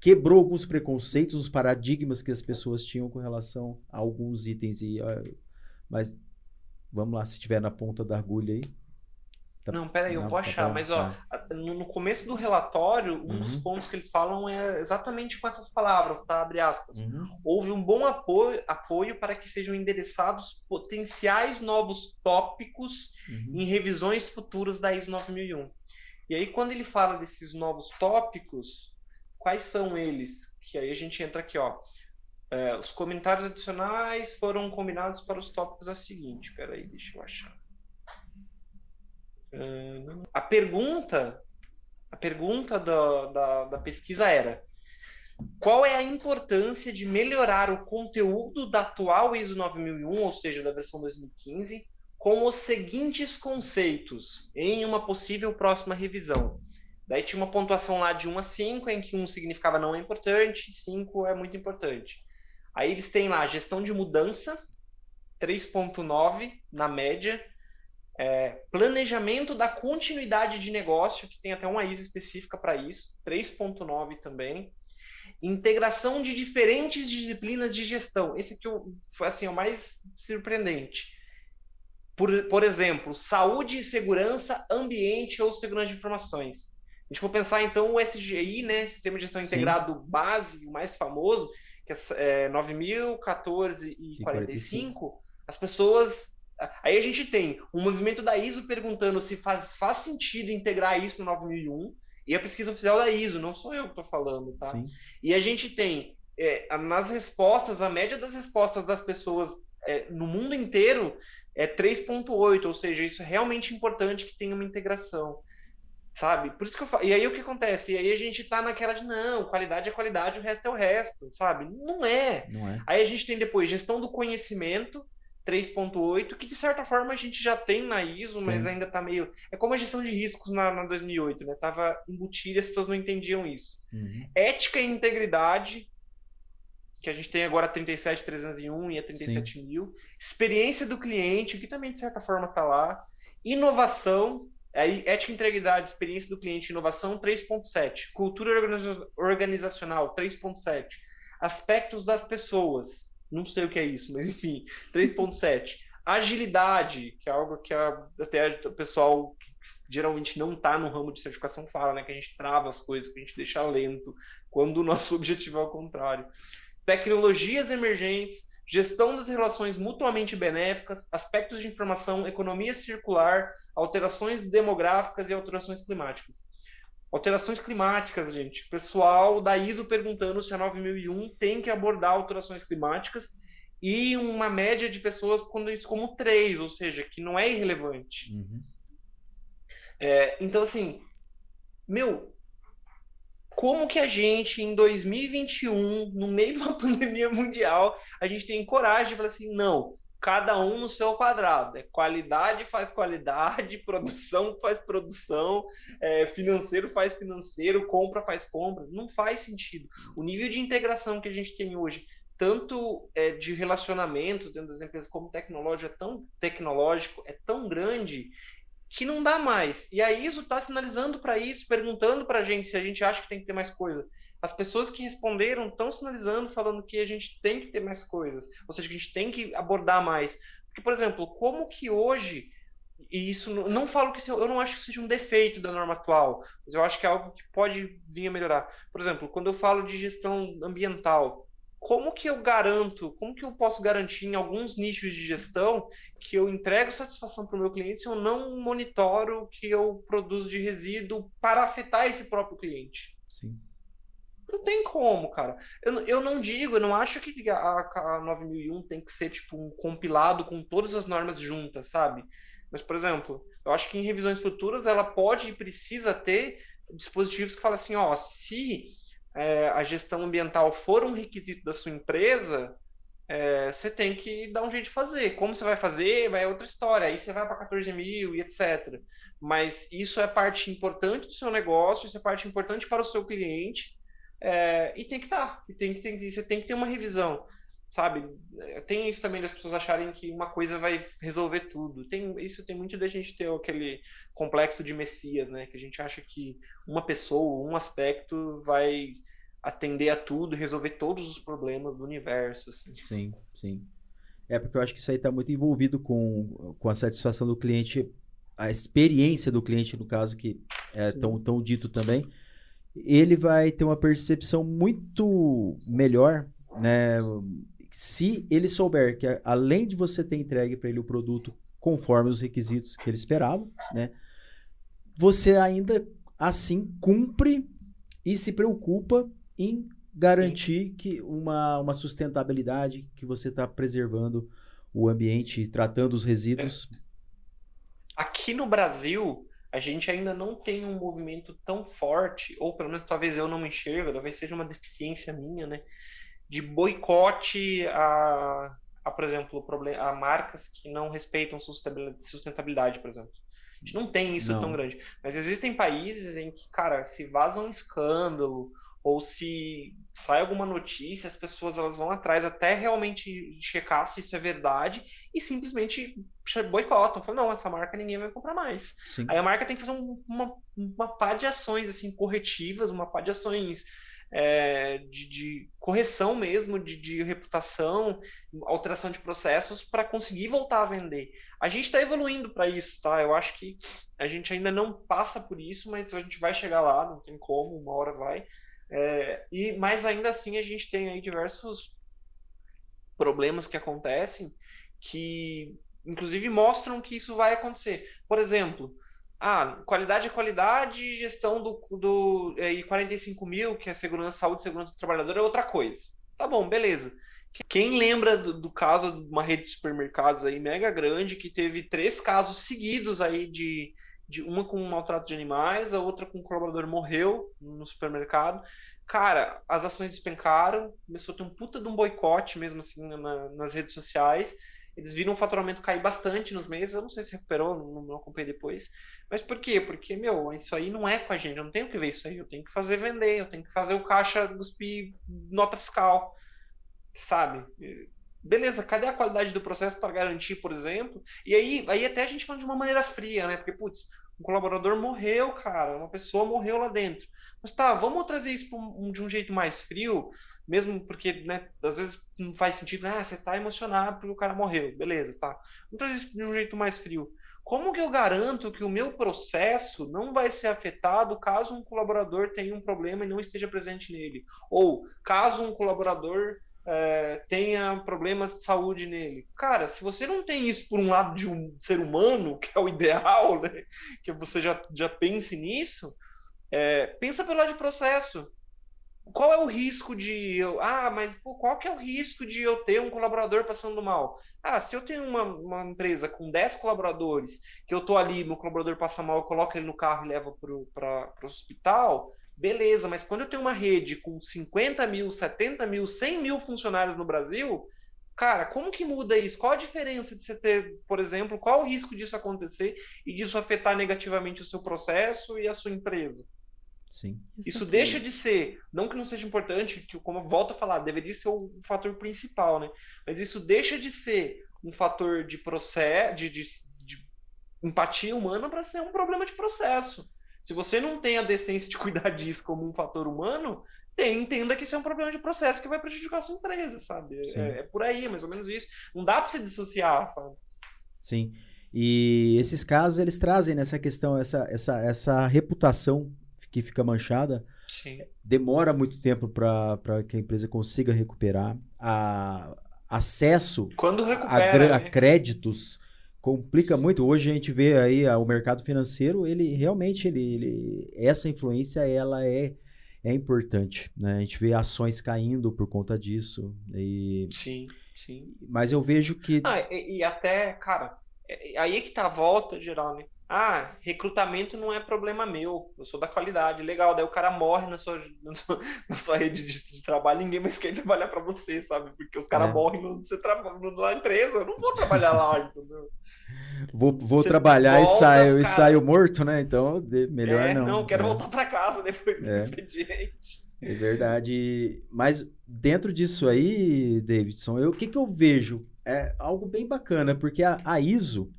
quebrou alguns preconceitos, os paradigmas que as pessoas tinham com relação a alguns itens. E, mas vamos lá, se tiver na ponta da agulha aí. Tá, não, peraí, eu vou tá achar, mas ó, tá. no começo do relatório, um uhum. dos pontos que eles falam é exatamente com essas palavras, tá? Abre aspas. Uhum. Houve um bom apoio, apoio para que sejam endereçados potenciais novos tópicos uhum. em revisões futuras da ISO 9001. E aí, quando ele fala desses novos tópicos, quais são eles? Que aí a gente entra aqui, ó. É, os comentários adicionais foram combinados para os tópicos a seguinte. Peraí, deixa eu achar. A pergunta, a pergunta da, da, da pesquisa era qual é a importância de melhorar o conteúdo da atual ISO 9001, ou seja, da versão 2015, com os seguintes conceitos em uma possível próxima revisão. Daí tinha uma pontuação lá de 1 a 5, em que 1 significava não é importante, 5 é muito importante. Aí eles têm lá gestão de mudança, 3.9 na média, é, planejamento da continuidade de negócio, que tem até uma ISO específica para isso, 3.9 também. Integração de diferentes disciplinas de gestão. Esse aqui foi assim, o mais surpreendente. Por, por exemplo, saúde e segurança, ambiente ou segurança de informações. A gente for pensar então o SGI, né, Sistema de Gestão Sim. Integrado base, o mais famoso, que é, é 9014 e, e 45, 45, as pessoas Aí a gente tem um movimento da ISO perguntando se faz, faz sentido integrar isso no 9001 e a pesquisa oficial da ISO, não sou eu que estou falando, tá? Sim. E a gente tem é, nas respostas, a média das respostas das pessoas é, no mundo inteiro é 3.8, ou seja, isso é realmente importante que tenha uma integração, sabe? Por isso que eu falo. E aí o que acontece? E aí a gente tá naquela de não, qualidade é qualidade, o resto é o resto, sabe? Não é. Não é. Aí a gente tem depois gestão do conhecimento, 3.8, que de certa forma a gente já tem na ISO, mas Sim. ainda está meio. É como a gestão de riscos na, na 2008, né? Tava embutida e as pessoas não entendiam isso. Uhum. Ética e integridade, que a gente tem agora 37.301 e a 37.000. Experiência do cliente, que também de certa forma está lá. Inovação, aí, ética, integridade, experiência do cliente, inovação 3.7. Cultura organizacional 3.7. Aspectos das pessoas não sei o que é isso, mas enfim, <laughs> 3.7. Agilidade, que é algo que a, até o pessoal geralmente não está no ramo de certificação fala, né? Que a gente trava as coisas, que a gente deixa lento, quando o <laughs> nosso objetivo é o contrário. Tecnologias emergentes, gestão das relações mutuamente benéficas, aspectos de informação, economia circular, alterações demográficas e alterações climáticas. Alterações climáticas, gente. Pessoal da ISO perguntando se a 9001 tem que abordar alterações climáticas e uma média de pessoas quando isso como três, ou seja, que não é irrelevante. Uhum. É, então, assim, meu, como que a gente, em 2021, no meio de uma <laughs> pandemia mundial, a gente tem coragem de falar assim, não, cada um no seu quadrado. É qualidade faz qualidade, <laughs> produção faz produção, é, financeiro faz financeiro, compra faz compra. Não faz sentido. O nível de integração que a gente tem hoje, tanto é, de relacionamentos dentro das empresas como tecnológico, é tão tecnológico, é tão grande que não dá mais. E a ISO está sinalizando para isso, perguntando para a gente se a gente acha que tem que ter mais coisa. As pessoas que responderam estão sinalizando, falando que a gente tem que ter mais coisas, ou seja, que a gente tem que abordar mais. Porque, por exemplo, como que hoje, e isso não, falo que eu não acho que seja um defeito da norma atual, mas eu acho que é algo que pode vir a melhorar. Por exemplo, quando eu falo de gestão ambiental, como que eu garanto, como que eu posso garantir em alguns nichos de gestão que eu entrego satisfação para o meu cliente se eu não monitoro o que eu produzo de resíduo para afetar esse próprio cliente? Sim. Não tem como, cara. Eu, eu não digo, eu não acho que a, a 9001 tem que ser tipo um compilado com todas as normas juntas, sabe? Mas, por exemplo, eu acho que em revisões futuras ela pode e precisa ter dispositivos que falam assim, ó, se é, a gestão ambiental for um requisito da sua empresa, é, você tem que dar um jeito de fazer. Como você vai fazer, vai é outra história. Aí você vai para 14 mil e etc. Mas isso é parte importante do seu negócio, isso é parte importante para o seu cliente. É, e tem que estar. Tá, e tem que, tem, você tem que ter uma revisão. Sabe? Tem isso também das pessoas acharem que uma coisa vai resolver tudo. Tem, isso tem muito da gente ter aquele complexo de Messias, né? Que a gente acha que uma pessoa, um aspecto vai atender a tudo resolver todos os problemas do universo. Assim. Sim, sim. É porque eu acho que isso aí está muito envolvido com, com a satisfação do cliente, a experiência do cliente, no caso, que é tão, tão dito também. Ele vai ter uma percepção muito melhor, né? Se ele souber que além de você ter entregue para ele o produto conforme os requisitos que ele esperava, né? Você ainda assim cumpre e se preocupa em garantir que uma, uma sustentabilidade, que você está preservando o ambiente, tratando os resíduos. É. Aqui no Brasil, a gente ainda não tem um movimento tão forte, ou pelo menos talvez eu não me enxergo, talvez seja uma deficiência minha, né? De boicote a, a por exemplo, a marcas que não respeitam sustentabilidade, por exemplo. A gente não tem isso não. tão grande. Mas existem países em que, cara, se vaza um escândalo ou se sai alguma notícia, as pessoas elas vão atrás até realmente checar se isso é verdade e simplesmente boicotam. Falam, não, essa marca ninguém vai comprar mais. Sim. Aí a marca tem que fazer um, uma, uma pá de ações assim, corretivas, uma pá de ações é, de, de, correção mesmo, de, de, reputação, alteração de processos para conseguir voltar a vender. A gente está evoluindo para isso, tá? Eu acho que a gente ainda não passa por isso, mas a gente vai chegar lá, não tem como, uma hora vai. É, e mas ainda assim a gente tem aí diversos problemas que acontecem que inclusive mostram que isso vai acontecer. Por exemplo, ah, qualidade é qualidade, gestão do, do é, e 45 mil, que é segurança, saúde segurança do trabalhador, é outra coisa. Tá bom, beleza. Quem lembra do, do, caso de uma rede de supermercados aí mega grande que teve três casos seguidos aí de de uma com maltrato de animais, a outra com um colaborador morreu no supermercado. Cara, as ações despencaram, começou a ter um puta de um boicote mesmo assim na, nas redes sociais. Eles viram o faturamento cair bastante nos meses, eu não sei se recuperou, não, não acompanhei depois. Mas por quê? Porque, meu, isso aí não é com a gente, eu não tenho que ver isso aí, eu tenho que fazer vender, eu tenho que fazer o caixa cuspir nota fiscal, sabe? Beleza, cadê a qualidade do processo para garantir, por exemplo? E aí, aí até a gente fala de uma maneira fria, né? Porque, putz, um colaborador morreu, cara, uma pessoa morreu lá dentro. Mas tá, vamos trazer isso de um jeito mais frio, mesmo porque, né, às vezes não faz sentido, ah, você tá emocionado porque o cara morreu, beleza, tá. Vamos trazer isso de um jeito mais frio. Como que eu garanto que o meu processo não vai ser afetado caso um colaborador tenha um problema e não esteja presente nele? Ou caso um colaborador é, tenha problemas de saúde nele. Cara, se você não tem isso por um lado de um ser humano, <laughs> que é o ideal, né? que você já, já pense nisso, é, pensa pelo lado de processo. Qual é o risco de eu. Ah, mas pô, qual que é o risco de eu ter um colaborador passando mal? Ah, se eu tenho uma, uma empresa com 10 colaboradores, que eu tô ali, meu colaborador passa mal, eu coloco ele no carro e levo para o hospital, Beleza, mas quando eu tenho uma rede com 50 mil, 70 mil, 100 mil funcionários no Brasil, cara, como que muda isso? Qual a diferença de você ter, por exemplo, qual o risco disso acontecer e disso afetar negativamente o seu processo e a sua empresa? Sim. Isso deixa de ser, não que não seja importante, que como eu volto a falar, deveria ser o fator principal, né? Mas isso deixa de ser um fator de processo, de, de, de empatia humana para ser um problema de processo. Se você não tem a decência de <laughs> cuidar disso como um fator humano, tem, entenda que isso é um problema de processo que vai prejudicar a sua empresa, sabe? É, é, por aí, mais ou menos isso. Não dá para se dissociar, sabe? Sim. E esses casos, eles trazem nessa questão, essa, essa, essa reputação que fica manchada. Sim. Demora muito tempo para que a empresa consiga recuperar. A, acesso recupera, a, a, né? créditos complica muito. Hoje a gente vê aí ah, o mercado financeiro, ele realmente, ele, ele, essa influência, ela é, é importante, né? A gente vê ações caindo por conta disso. E... Sim, sim. Mas eu vejo que... Ah, e, e até, cara, é, aí é que tá a volta geral, né? Ah, recrutamento não é problema meu, eu sou da qualidade, legal. Daí o cara morre na sua, <laughs> na sua rede de, de trabalho, ninguém mais quer trabalhar para você, sabe? Porque os caras é. morrem no, você trabalha na empresa, eu não vou trabalhar lá, <laughs> entendeu? Vou, vou trabalhar e saio, e saio morto, né? Então, melhor é, não. Não, quero é. voltar para casa depois do é. expediente. É verdade. Mas dentro disso aí, Davidson, eu, o que, que eu vejo? É algo bem bacana, porque a, a ISO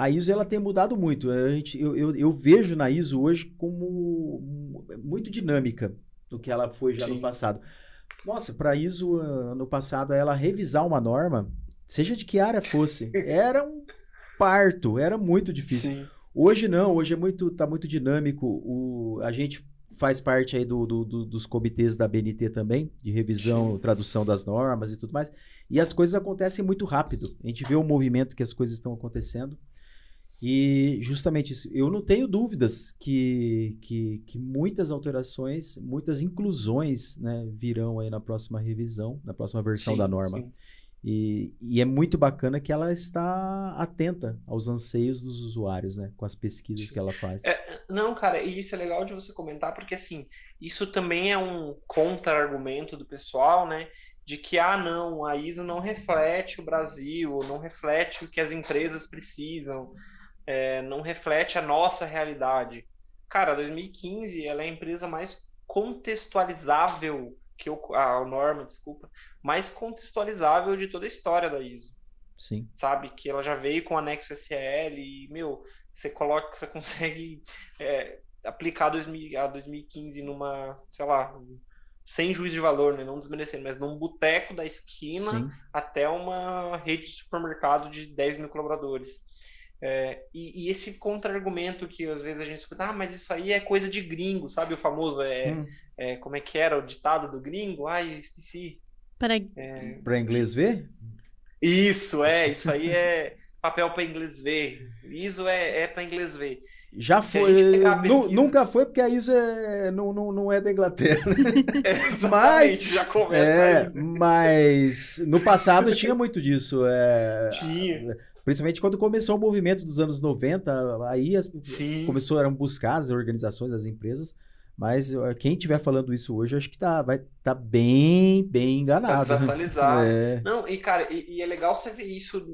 a ISO ela tem mudado muito. A gente, eu, eu, eu, vejo na ISO hoje como muito dinâmica do que ela foi já Sim. no passado. Nossa, para a ISO no passado ela revisar uma norma, seja de que área fosse, <laughs> era um parto, era muito difícil. Sim. Hoje não, hoje é muito, tá muito dinâmico. O, a gente faz parte aí do, do, do, dos comitês da BNT também, de revisão, Sim. tradução das normas e tudo mais. E as coisas acontecem muito rápido. A gente vê o movimento que as coisas estão acontecendo. E justamente isso, eu não tenho dúvidas que, que, que muitas alterações, muitas inclusões né, virão aí na próxima revisão, na próxima versão sim, da norma. E, e, é muito bacana que ela está atenta aos anseios dos usuários, né? Com as pesquisas que ela faz. É, não, cara, e isso é legal de você comentar, porque assim, isso também é um contra-argumento do pessoal, né? De que, ah, não, a ISO não reflete o Brasil, não reflete o que as empresas precisam é, não reflete a nossa realidade. Cara, 2015 ela é a empresa mais contextualizável que eu, a norma, desculpa, mais contextualizável de toda a história da ISO. Sim. Sabe que ela já veio com anexo SL e meu, você coloca, você consegue é, aplicar 2000, a 2015 numa, sei lá, sem juízo de valor, né? não desmerecendo, mas num boteco da esquina Sim. até uma rede de supermercado de 10 mil colaboradores. É, e, e, esse contra-argumento que às vezes a gente escuta, ah, mas isso aí é coisa de gringo, sabe? O famoso, é, hum. é como é que era o ditado do gringo? Ai, esqueci. Para é... Para inglês ver? Isso, é, isso aí é papel para inglês ver. Isso é, é para inglês ver. Já foi. Nunca foi, porque a ISO é, não, não, não é da Inglaterra. É, <laughs> mas. Já começa é, aí. Mas no passado tinha muito disso. É, tinha. Principalmente quando começou o movimento dos anos 90, aí as, começou a buscar as organizações, as empresas. Mas quem estiver falando isso hoje, acho que tá, vai tá bem, bem enganado. Tá desatualizado. <laughs> É. Não, e cara, e, e, é legal você ver isso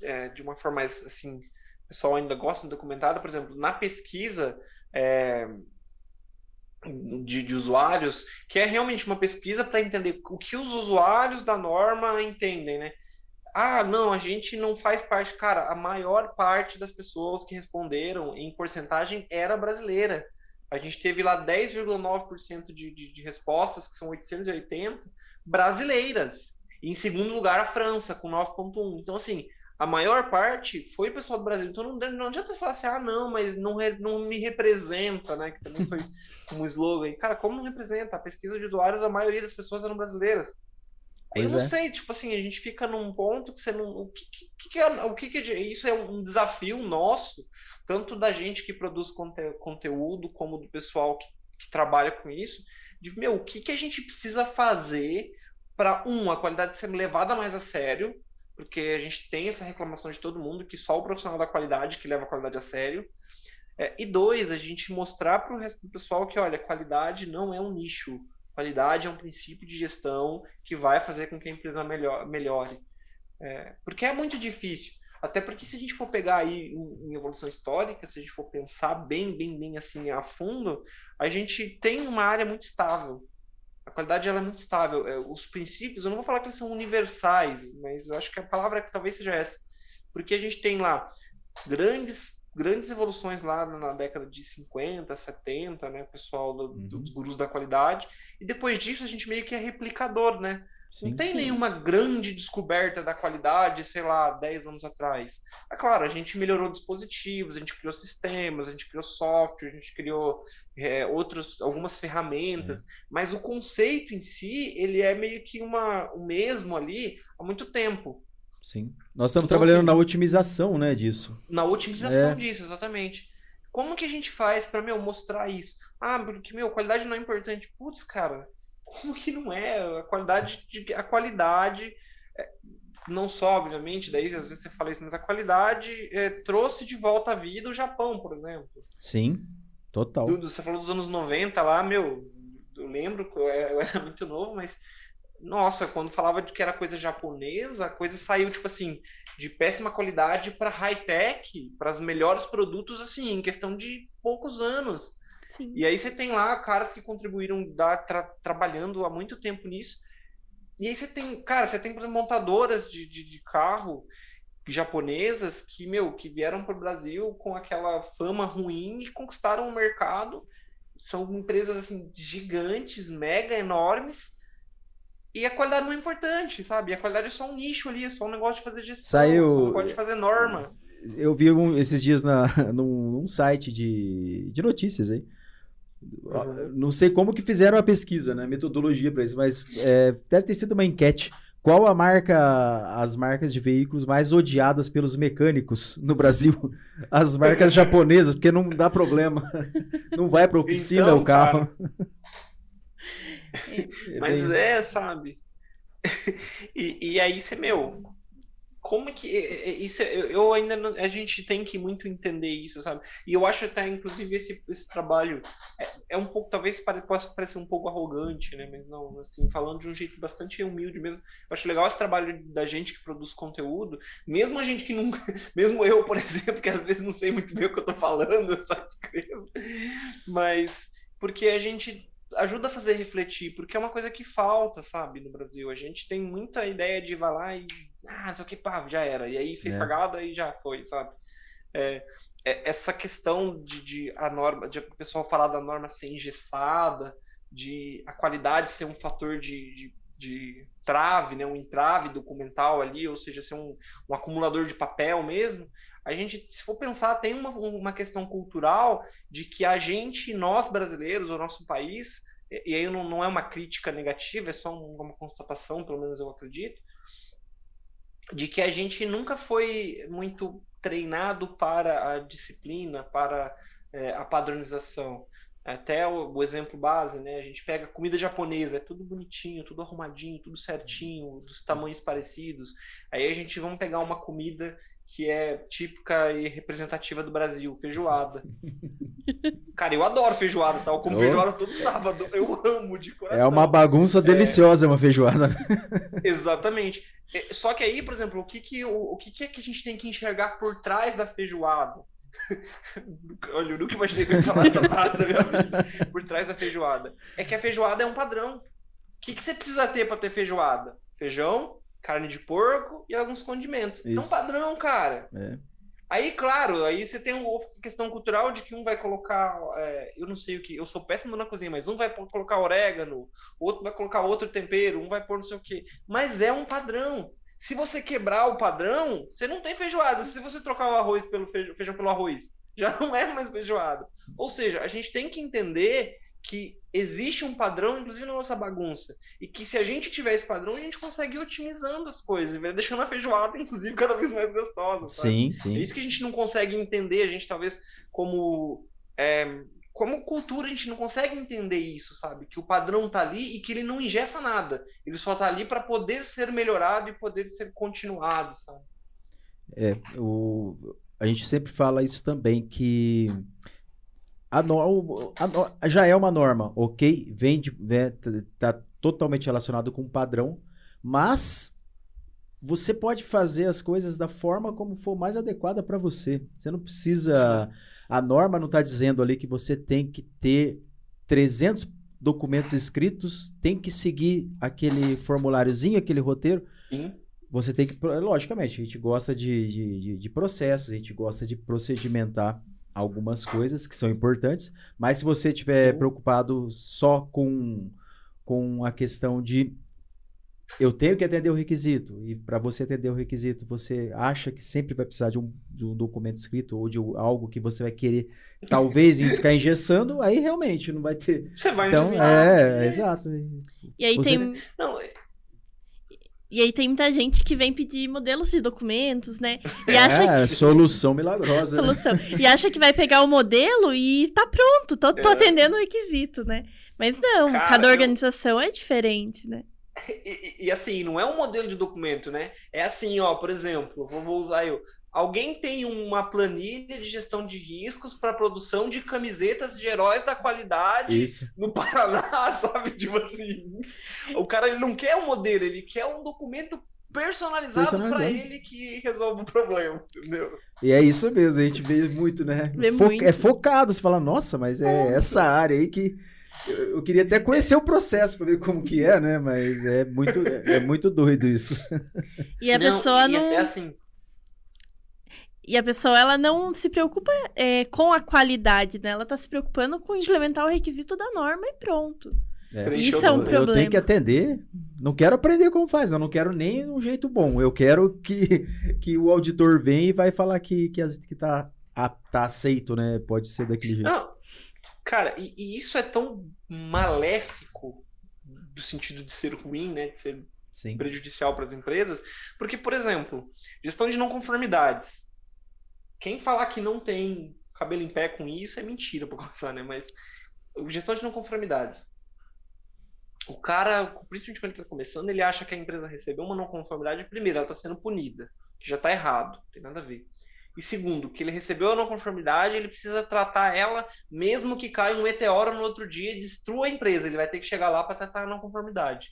é, de uma forma mais assim. O pessoal ainda gosta do documentado, por exemplo, na pesquisa. É, de, de, usuários, que é realmente uma pesquisa para entender o que os usuários da norma entendem, né? Ah, não, a gente não faz parte. Cara, a maior parte das pessoas que responderam em porcentagem era brasileira. A gente teve lá 10,9% de, de, de respostas, que são 880, brasileiras. E em segundo lugar, a França, com 9,1%. Então, assim, a maior parte foi o pessoal do Brasil. Então não, não adianta falar assim, ah, não, mas não, não me representa, né? Que também foi <laughs> um slogan. Cara, como não representa? A pesquisa de usuários, a maioria das pessoas eram brasileiras. Aí eu não é. sei, tipo assim, a gente fica num ponto que você não. O que, que, que é, o que, que é, isso é um desafio nosso, tanto da gente que produz conte, conteúdo, como do pessoal que, que trabalha com isso, de meu, o que, que a gente precisa fazer para, um, a qualidade ser levada mais a sério, porque a gente tem essa reclamação de todo mundo que só o profissional da qualidade que leva a qualidade a sério. É, e dois, a gente mostrar para o resto do pessoal que, olha, qualidade não é um nicho. Qualidade é um princípio de gestão que vai fazer com que a empresa melhor, melhore. É, porque é muito difícil. Até porque se a gente for pegar aí em, em evolução histórica, se a gente for pensar bem, bem, bem assim a fundo, a gente tem uma área muito estável. A qualidade ela é muito estável. É, os princípios, eu não vou falar que eles são universais, mas eu acho que a palavra que talvez seja essa. Porque a gente tem lá grandes grandes evoluções lá na década de 50, 70, né, pessoal do, uhum. dos gurus da qualidade. E depois disso a gente meio que é replicador, né? Sim, não tem sim. nenhuma grande descoberta da qualidade, sei lá, 10 anos atrás. É claro, a gente melhorou dispositivos, a gente criou sistemas, a gente criou software, a gente criou é, outros, algumas ferramentas, é. mas o conceito em si, ele é meio que uma, o mesmo ali há muito tempo. Sim. Nós estamos então, trabalhando assim, na otimização, né, disso. Na otimização é. disso, exatamente. Como que a gente faz para, meu, mostrar isso? Ah, porque, meu, qualidade não é importante. Putz, cara, como que não é? A qualidade, de, a qualidade é, não só, obviamente, daí às vezes você fala isso, mas a qualidade é, trouxe de volta à vida o Japão, por exemplo. Sim, total. Do, você falou dos anos 90 lá, meu, eu lembro eu era <laughs> muito novo, mas nossa, quando falava de que era coisa japonesa, a coisa saiu tipo assim, de péssima qualidade para high-tech, para os melhores produtos assim, em questão de poucos anos. Sim. E aí você tem lá caras que contribuíram da, tra, trabalhando há muito tempo nisso. E aí você tem, cara, você tem, por exemplo, montadoras de, de, de carro japonesas que, meu, que vieram para o Brasil com aquela fama ruim e conquistaram o mercado. São empresas assim gigantes, mega enormes. E a qualidade não é importante, sabe? A qualidade é só um nicho ali, é só um negócio de fazer gestão. Saiu. Você não pode fazer norma. Eu vi um, esses dias na, <laughs> num, num site de, de notícias aí Uhum. Não sei como que fizeram a pesquisa, né? Metodologia para isso, mas é, deve ter sido uma enquete. Qual a marca, as marcas de veículos mais odiadas pelos mecânicos no Brasil? <laughs> As marcas <laughs> japonesas, porque não dá problema. Não vai para oficina então, o carro. É mas é, sabe? <laughs> E, e aí você, meu, como que é, é, isso eu ainda não, a gente tem que muito entender isso sabe? E eu acho até inclusive esse, esse trabalho é, é um pouco talvez possa parecer um pouco arrogante né? Mas não assim falando de um jeito bastante humilde mesmo eu acho legal esse trabalho da gente que produz conteúdo mesmo a gente que não <laughs> mesmo eu por <laughs> exemplo que às vezes não sei muito bem o que eu tô falando eu só escrevo mas porque a gente ajuda a fazer refletir, porque é uma coisa que falta, sabe, no Brasil. A gente tem muita ideia de vai lá e. Ah, só que pá, já era. E aí fez é. cagada e já foi, sabe? É, é, essa questão de, de a norma, de o pessoal falar da norma ser engessada, de a qualidade ser um fator de, de, de trave, né, um entrave documental ali, ou seja, ser um, um acumulador de papel mesmo, a gente, se for pensar, tem uma, uma questão cultural de que a gente, nós brasileiros, o nosso país, e aí não, não é uma crítica negativa, é só uma constatação, pelo menos eu acredito, de que a gente nunca foi muito treinado para a disciplina, para é, a padronização. Até o, o, exemplo base, né? A gente pega comida japonesa, é tudo bonitinho, tudo arrumadinho, tudo certinho, dos tamanhos parecidos. Aí a gente vamos pegar uma comida que é típica e representativa do Brasil, feijoada. <laughs> Cara, eu adoro feijoada, tá? Eu como oh. feijoada todo sábado. Eu amo de coração. É uma bagunça deliciosa é... uma feijoada. <laughs> Exatamente. É, só que aí, por exemplo, o que que, o, o que que é que a gente tem que enxergar por trás da feijoada? <laughs> Olha, eu nunca imaginei que eu ia falar essa frase da minha vida. Por trás da feijoada. É que a feijoada é um padrão. O que, que você precisa ter para ter feijoada? Feijão, carne de porco e alguns condimentos. Isso. É um padrão, cara. É. Aí, claro, aí você tem uma questão cultural de que um vai colocar, é, eu não sei o que, eu sou péssimo na cozinha, mas um vai colocar orégano, outro vai colocar outro tempero, um vai pôr não sei o que. Mas é um padrão. Se você quebrar o padrão, você não tem feijoada. Se você trocar o arroz pelo feijão, feijão pelo arroz, <laughs> já não é mais feijoada. Ou seja, a gente tem que entender que existe um padrão, inclusive na nossa bagunça, e que se a gente tiver esse padrão, a gente consegue ir otimizando as coisas, deixando a feijoada, <laughs> inclusive, cada vez mais gostosa. Sabe? Sim, sim. É isso que a gente não consegue entender, a gente talvez como é, como cultura a gente não consegue entender isso, sabe? Que o padrão tá ali e que ele não ingessa nada. Ele só tá ali para poder ser melhorado e poder ser continuado, sabe? É, o, a gente sempre fala isso também, que a, no, a, já é uma norma, ok? Vem de, né, tá, totalmente relacionado com o padrão, mas você pode fazer as coisas da forma como for mais adequada para você. Você não precisa. A norma não está dizendo ali que você tem que ter 300 documentos escritos, tem que seguir aquele formuláriozinho, aquele roteiro. Sim. Você tem que. Logicamente, a gente gosta de, de, de, de processos, a gente gosta de procedimentar algumas coisas que são importantes, mas se você estiver preocupado só com, com a questão de eu tenho que atender o requisito, e para você atender o requisito, você acha que sempre vai precisar de um, de um documento escrito ou de algo que você vai querer, talvez, ficar engessando, aí realmente não vai ter. Você vai Então, é, é, exato. E aí você... tem. Não, e aí tem muita gente que vem pedir modelos de documentos, né? E é, acha que... solução milagrosa. Né? solução. Né? E acha que vai pegar o modelo e tá pronto, tô, tô é. atendendo o requisito, né? Mas não, Cara, cada organização eu... é diferente, né? <laughs> E, e, assim, não é um modelo de documento, né? É assim, ó, por exemplo, vou, vou usar eu. Alguém tem uma planilha de gestão de riscos para produção de camisetas de heróis da qualidade Isso. no Paraná, <laughs> sabe? Tipo assim. O cara ele não quer um modelo, ele quer um documento personalizado para ele que resolve o problema, entendeu? E é isso mesmo, a gente vê muito, né? Vê Fo muito. É focado, você fala, nossa, mas é essa área aí que eu, eu, queria até conhecer o processo para ver como que é, né? Mas é muito, é, é muito doido isso. E a não, pessoa não. É assim. E a pessoa, ela não se preocupa é, com a qualidade, né? Ela tá se preocupando com implementar o requisito da norma e pronto. É. Isso é um problema. Eu tenho que atender. Não quero aprender como faz, eu não quero nem um jeito bom. Eu quero que, que o auditor venha e vai falar que, que, que tá, tá aceito, né? Pode ser daquele jeito. Não, Cara, e, e, isso é tão maléfico do sentido de ser ruim, né? De ser Sim. prejudicial para as empresas. Porque, por exemplo, gestão de não conformidades. Quem falar que não tem cabelo em pé com isso é mentira, para <laughs> começar, né? Mas gestão de não conformidades. O cara, principalmente quando ele está começando, ele acha que a empresa recebeu uma não conformidade. Primeiro, ela está sendo punida, que já está errado, não tem nada a ver. E segundo, que ele recebeu a não conformidade, ele precisa tratar ela, mesmo que caia um meteoro no outro dia e destrua a empresa. Ele vai ter que chegar lá para tratar a não conformidade.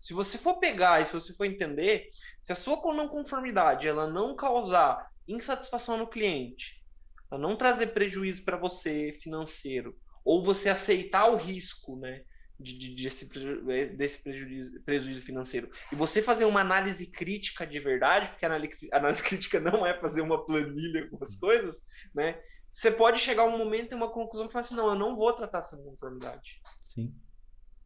Se você for pegar e se você for entender, se a sua não conformidade ela não causar insatisfação no cliente, ela não trazer prejuízo para você financeiro, ou você aceitar o risco, né? de, de, desse, é, desse prejuízo, prejuízo, financeiro. E você fazer uma análise crítica de verdade, porque análise, <laughs> análise crítica não é fazer uma planilha com as coisas, né? Você pode chegar um momento e uma conclusão que fala assim, não, eu não vou tratar essa conformidade. Sim.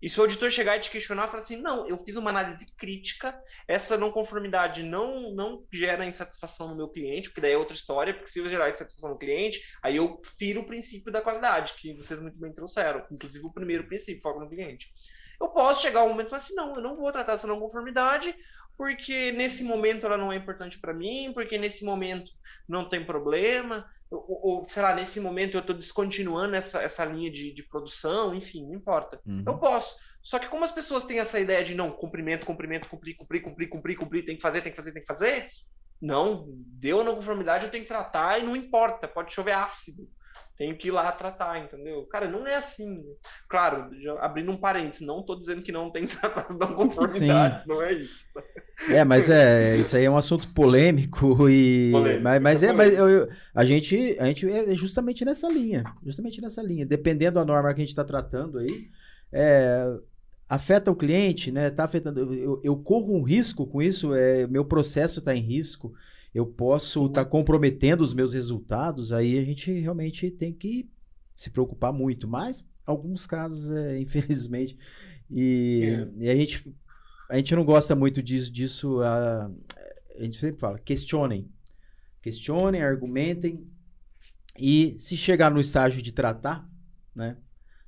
E se o auditor chegar e te questionar, falar assim, não, eu fiz uma análise crítica, essa não conformidade não, não gera insatisfação no meu cliente, porque daí é outra história, porque se eu gerar insatisfação no cliente, aí eu firo o princípio da qualidade, que vocês muito bem trouxeram, inclusive o primeiro princípio, foco no cliente. Eu posso chegar um momento e falar assim, não, eu não vou tratar essa não conformidade, porque nesse momento ela não é importante para mim, porque nesse momento não tem problema, ou, ou, sei lá, nesse momento eu estou descontinuando essa, essa linha de, de produção, enfim, não importa. Uhum. Eu posso. Só que como as pessoas têm essa ideia de não, cumprimento, cumprimento, cumprir, cumprir, cumprir, cumprir, cumprir, tem que fazer, tem que fazer, tem que fazer, não, deu a não conformidade, eu tenho que tratar e não importa, pode chover ácido. Tenho que ir lá tratar, entendeu? Cara, não é assim. Claro, abrindo um parênteses, não estou dizendo que não tem <laughs> que tratar as não conformidades, Sim. não é isso. É, mas é, isso aí é um assunto polêmico e polêmico, mas, mas é, mas eu, eu, a gente a gente é justamente nessa linha, justamente nessa linha, dependendo da norma que a gente está tratando aí, é, afeta o cliente, né? Tá afetando, eu, eu corro um risco com isso, é, meu processo está em risco, eu posso estar tá comprometendo os meus resultados, aí a gente realmente tem que se preocupar muito, mas alguns casos, é, <laughs> infelizmente, e, é. e a gente a gente não gosta muito disso, disso a, a gente sempre fala, questionem. Questionem, argumentem e se chegar no estágio de tratar, né,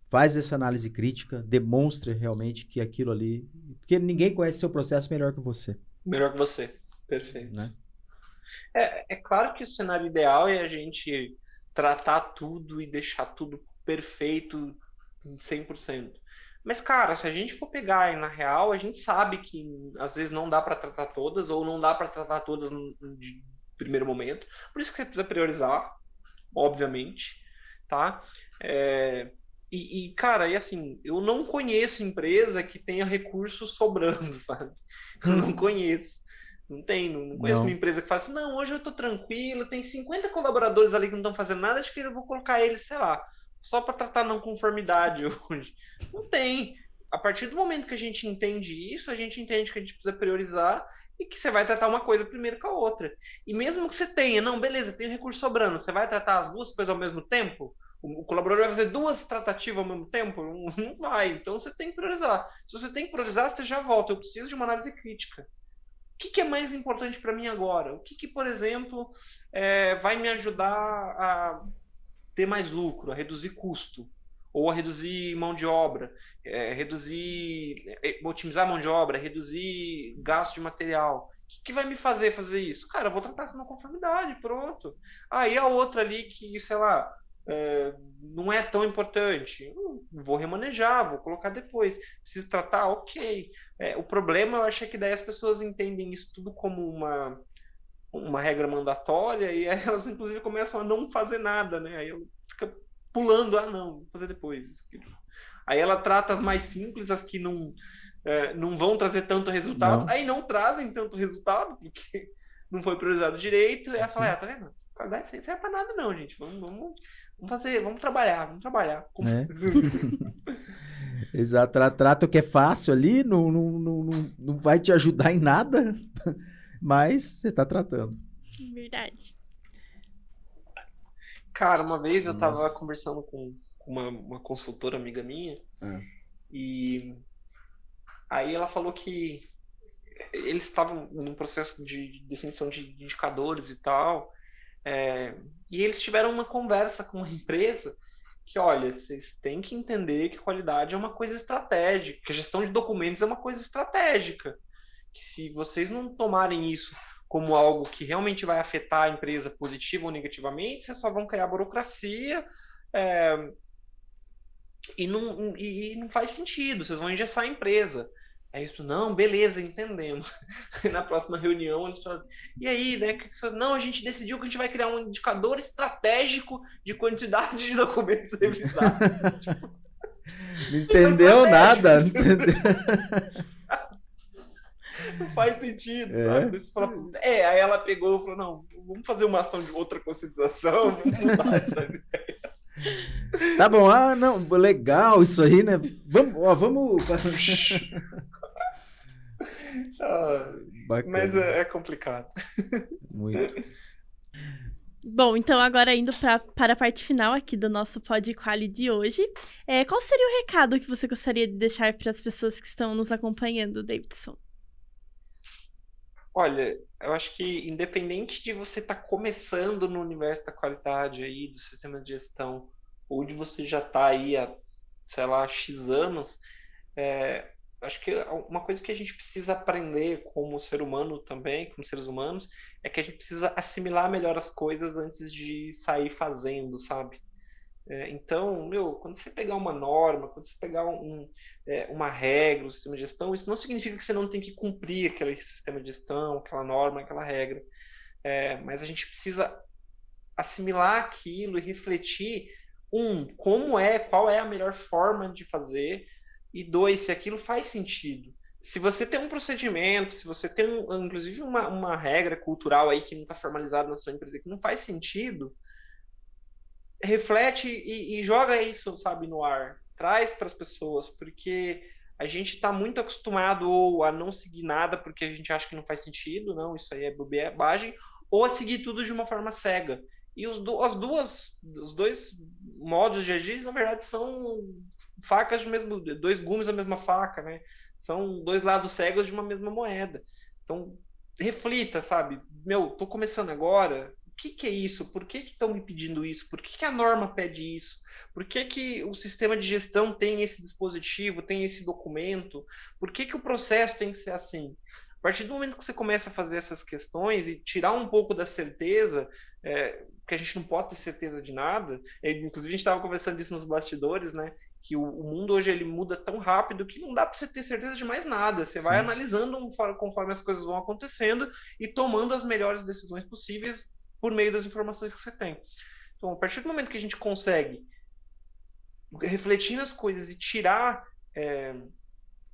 faz essa análise crítica, demonstre realmente que aquilo ali, porque ninguém conhece seu processo melhor que você. Melhor que você, perfeito. Né? É, é claro que o cenário ideal é a gente tratar tudo e deixar tudo perfeito 100%. Mas, cara, se a gente for pegar na real, a gente sabe que às vezes não dá para tratar todas, ou não dá para tratar todas de primeiro momento. Por isso que você precisa priorizar, obviamente, tá? É, e, e, cara, e assim, eu não conheço empresa que tenha recursos sobrando, <laughs> sabe? Eu não conheço. Não tem, não conheço não. uma empresa que fala assim, não, hoje eu tô tranquilo, tem 50 colaboradores ali que não estão fazendo nada, acho que eu vou colocar eles, sei lá, só para tratar não conformidade <laughs> hoje. Não tem. A partir do momento que a gente entende isso, a gente entende que a gente precisa priorizar e que você vai tratar uma coisa primeiro com a outra. E mesmo que você tenha, não, beleza, tem recurso sobrando, você vai tratar as duas coisas ao mesmo tempo? O, colaborador vai fazer duas tratativas ao mesmo tempo? Não, não vai. Então você tem que priorizar. Se você tem que priorizar, você já volta. Eu preciso de uma análise crítica. O que, que é mais importante para mim agora? O que, que por exemplo, é, vai me ajudar a ter mais lucro, a reduzir custo, ou a reduzir mão de obra, é, reduzir, é, otimizar mão de obra, reduzir gasto de material. O que, que, vai me fazer fazer isso? Cara, eu vou tratar essa não conformidade, pronto. Aí ah, a outra ali que, sei lá, é, não é tão importante, vou remanejar, vou colocar depois. Preciso tratar, ok. É, o problema, eu acho é que daí as pessoas entendem isso tudo como uma uma regra mandatória e <laughs> elas inclusive começam a não fazer nada, né? Aí fica pulando, ah não, vou fazer depois. Aí ela trata as mais simples, as que não é, não vão trazer tanto resultado, não. aí não trazem tanto resultado porque não foi priorizado direito, e ela fala, ah, tá vendo? Qualidade não serve pra nada não, gente. Vamos, vamos, vamos fazer, vamos trabalhar, vamos trabalhar. É. <laughs> Exato, trata o que é fácil ali, não, não, não, não vai te ajudar em nada. <laughs> Mas você está tratando. Verdade. Cara, uma vez eu estava conversando com uma, uma consultora amiga minha é. e aí ela falou que eles estavam num processo de definição de indicadores e tal, é, e eles tiveram uma conversa com uma empresa que, olha, vocês têm que entender que qualidade é uma coisa estratégica, que a gestão de documentos é uma coisa estratégica que se vocês não tomarem isso como algo que realmente vai afetar a empresa positiva ou negativamente, vocês só vão criar burocracia é, e, não, e, não faz sentido, vocês vão engessar a empresa. É isso, não, beleza, entendemos. <laughs> na próxima reunião eles falam, e aí, né? Não, a gente decidiu que a gente vai criar um indicador estratégico de quantidade de <laughs> documentos revisados. tipo, <laughs> não entendeu nada, não entendeu. não faz sentido, é. sabe? Fala, é, aí ela pegou e falou, não, vamos fazer uma ação de outra conscientização, vamos mudar essa ideia. Tá bom, ah, não, legal isso aí, né? Vamos, ó, vamos. Ah, mas é, é complicado. Muito. Bom, então agora indo pra, para a parte final aqui do nosso Pod Quali de hoje, é, qual seria o recado que você gostaria de deixar para as pessoas que estão nos acompanhando, Davidson? Olha, eu acho que independente de você estar tá começando no universo da qualidade aí, do sistema de gestão, ou de você já estar tá aí há, sei lá, X anos, é, acho que uma coisa que a gente precisa aprender como ser humano também, como seres humanos, é que a gente precisa assimilar melhor as coisas antes de sair fazendo, sabe? É, então, meu, quando você pegar uma norma, quando você pegar um, é, uma regra, um sistema de gestão, isso não significa que você não tem que cumprir aquele sistema de gestão, aquela norma, aquela regra. É, mas a gente precisa assimilar aquilo e refletir, um, como é, qual é a melhor forma de fazer, e dois, se aquilo faz sentido. se você tem um procedimento, se você tem, inclusive, uma, uma regra cultural aí que não está formalizada na sua empresa, que não faz sentido, reflete e, e joga isso, sabe, no ar. Traz para as pessoas, porque a gente está muito acostumado ou a não seguir nada porque a gente acha que não faz sentido, não, isso aí é bobagem, ou a seguir tudo de uma forma cega. E os, do, as duas, os dois modos de agir, na verdade, são facas do mesmo, dois gumes da mesma faca, né? São dois lados cegos de uma mesma moeda. Então, reflita, sabe? Meu, tô começando agora. O que, que é isso? Por que estão me pedindo isso? Por que, que a norma pede isso? Por que, que o sistema de gestão tem esse dispositivo, tem esse documento? Por que, que o processo tem que ser assim? A partir do momento que você começa a fazer essas questões e tirar um pouco da certeza, é, que a gente não pode ter certeza de nada, é, inclusive a gente estava conversando disso nos bastidores, né? Que o, o, mundo hoje ele muda tão rápido que não dá para você ter certeza de mais nada. Você Sim. vai analisando conforme as coisas vão acontecendo e tomando as melhores decisões possíveis por meio das informações que você tem. Então, a partir do momento que a gente consegue refletir nas coisas e tirar é,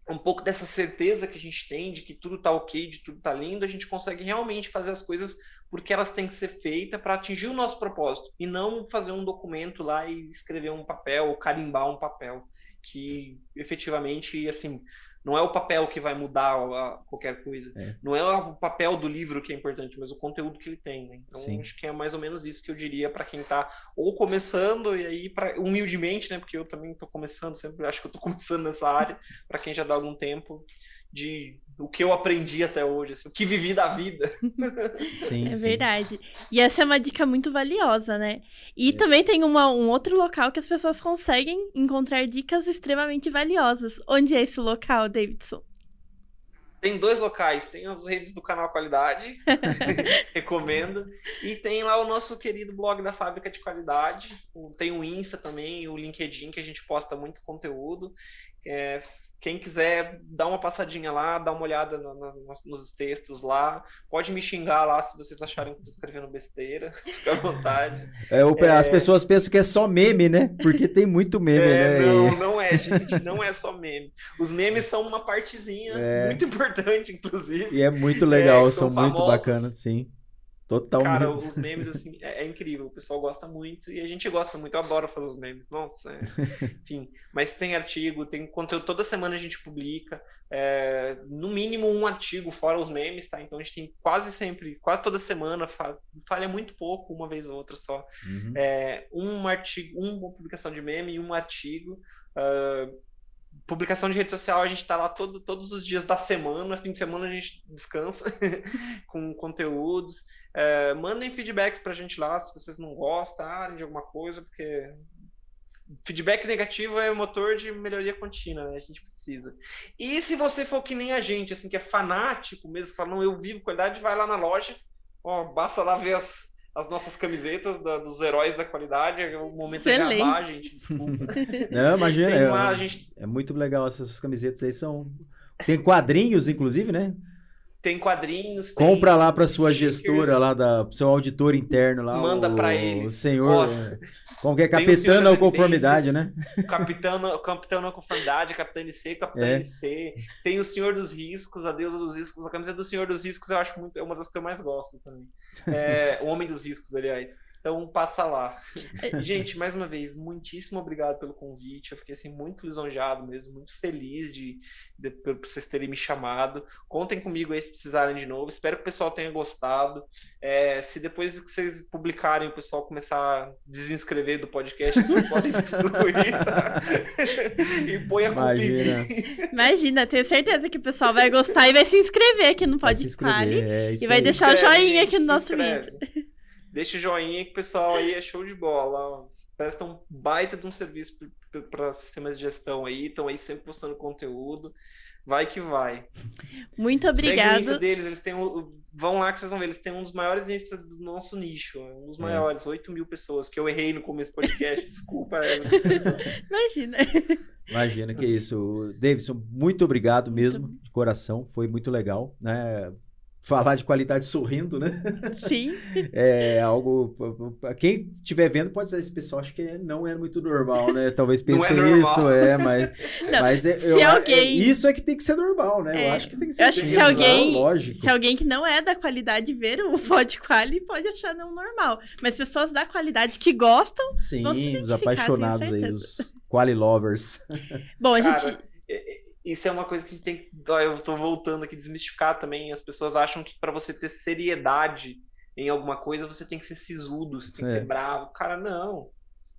um pouco dessa certeza que a gente tem de que tudo está ok, de tudo está lindo, a gente consegue realmente fazer as coisas porque elas têm que ser feitas para atingir o nosso propósito e não fazer um documento lá e escrever um papel, ou carimbar um papel que efetivamente assim não é o papel que vai mudar qualquer coisa, é. não é o papel do livro que é importante, mas o conteúdo que ele tem. Né? Então Sim. acho que é mais ou menos isso que eu diria para quem está ou começando e aí para humildemente, né? Porque eu também estou começando, sempre acho que eu estou <laughs> começando nessa área. para quem já dá algum tempo, de o que eu aprendi até hoje, assim, o que vivi da vida. <laughs> Sim, é sim. verdade. E essa é uma dica muito valiosa, né? E é. também tem uma, um outro local que as pessoas conseguem encontrar dicas extremamente valiosas. Onde é esse local, Davidson? Tem dois locais, tem as redes do canal Qualidade, <laughs> recomendo, e tem lá o nosso querido blog da Fábrica de Qualidade, tem o Insta também, o LinkedIn, que a gente posta muito conteúdo, é, quem quiser dar uma passadinha lá, dar uma olhada no, no, nos textos lá, pode me xingar lá se vocês acharem que estou escrevendo besteira, <laughs> fica à vontade. É, é... As pessoas pensam que é só meme, né? Porque tem muito meme, é, né? Não, não é, gente, não é só meme. Os memes são uma partezinha é... muito importante, inclusive. E é muito legal, são, são muito bacanas, sim. Totalmente. Cara, os memes, assim, é, é, incrível. O pessoal gosta muito e a gente gosta muito. Eu adoro fazer os memes. Nossa, é... <laughs> enfim. Mas tem artigo, tem conteúdo. Toda semana a gente publica. É... no mínimo um artigo, fora os memes, tá? Então a gente tem quase sempre, quase toda semana, faz... falha muito pouco, uma vez ou outra só. Uhum. É... um artigo, uma publicação de meme e um artigo. Uh publicação de rede social, a gente está lá todo, todos os dias da semana, fim de semana a gente descansa <laughs> com conteúdos. É, mandem feedbacks para a gente lá se vocês não gostam de alguma coisa, porque feedback negativo é motor de melhoria contínua, né? A gente precisa. E se você for que nem a gente, assim, que é fanático mesmo, fala, não, eu vivo qualidade, vai lá na loja, ó, basta lá ver as, as nossas camisetas da, dos heróis da qualidade. É um momento Excelente. de jabá, gente. Desculpa. <laughs> Não, imagina. É, uma, gente... é muito legal essas camisetas aí. São. Tem quadrinhos, inclusive, né? Tem quadrinhos. Compra tem lá para sua gestora, lá da seu auditor interno lá. Manda para ele. O senhor. É, como que é? Capitão da conformidade, né? Capitão, capitão na conformidade, capitão NC, capitão é. NC. Tem o Senhor dos Riscos, a deusa dos riscos. A camisa do Senhor dos Riscos eu acho muito, é uma das que eu mais gosto também. É, o Homem dos Riscos, aliás. Então passa lá. É. <laughs> Gente, mais uma vez, muitíssimo obrigado pelo convite. Eu fiquei assim muito lisonjeado mesmo, muito feliz de, de por vocês terem me chamado. Contem comigo aí se precisarem de novo. Espero que o pessoal tenha gostado. É, se depois que vocês publicarem o pessoal começar a desinscrever do podcast, vocês <laughs> podem destruir, tá? e põe a Imagina. Imagina, tenho certeza que o pessoal vai gostar e vai se inscrever aqui no Podcast é, e vai aí. deixar o joinha aqui no nosso vídeo. Deixa o joinha que o pessoal aí é show de bola. Presta um baita de um serviço para sistemas de gestão aí, estão aí sempre postando conteúdo. Vai que vai. Muito obrigado. Segue deles, eles têm um, vão lá que vocês vão ver, eles têm um dos maiores instas do nosso nicho, um dos é. maiores, 8 mil pessoas, que eu errei no começo do podcast, <laughs> desculpa. <laughs> Imagina. Imagina que isso. Davidson, muito obrigado mesmo, de coração, foi muito legal, né? Falar de qualidade sorrindo, né? Sim. <laughs> é algo. Quem estiver vendo pode dizer, esse pessoal acho que não é muito normal, né? Talvez pense é isso, é, mas. <laughs> Não, mas é, se eu, alguém... É, isso é que tem que ser normal, né? É, eu acho que tem que ser eu acho que se alguém, lógico. Se alguém que não é da qualidade ver o pod quali, pode achar não normal. Mas pessoas da qualidade que gostam. Sim, os apaixonados aí, os quali lovers. Bom, a gente isso é uma coisa que a gente tem que. Eu estou voltando aqui desmistificar também. As pessoas acham que para você ter seriedade em alguma coisa, você tem que ser sisudo, você tem é. que ser bravo. Cara, não.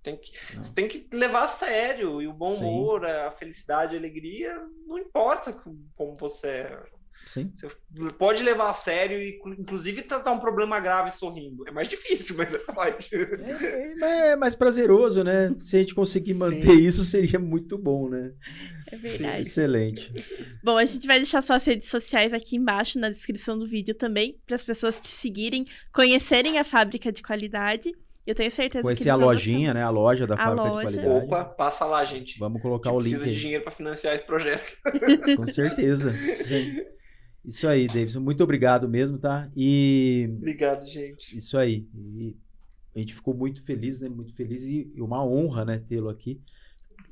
Tem que, você tem que levar a sério. E o bom Sim. humor, a felicidade, a alegria, não importa como você é. Sim. Você pode levar a sério e, inclusive, tratar um problema grave sorrindo. É mais difícil, mas você pode. É, é, é mais prazeroso, né? Se a gente conseguir manter Sim. isso, seria muito bom, né? É verdade. Excelente. Bom, a gente vai deixar suas redes sociais aqui embaixo na descrição do vídeo também, para as pessoas te seguirem, conhecerem a fábrica de qualidade. Eu tenho certeza Conhecer que a lojinha, né? A loja da a fábrica loja. de qualidade. Opa, passa lá, gente. Vamos colocar o link. Precisa de dinheiro para financiar esse projeto. Com certeza. <laughs> Sim. Isso aí, Davidson. Muito obrigado mesmo, tá? E. Obrigado, gente. Isso aí. E a gente ficou muito feliz, né? Muito feliz e uma honra, né, tê-lo aqui.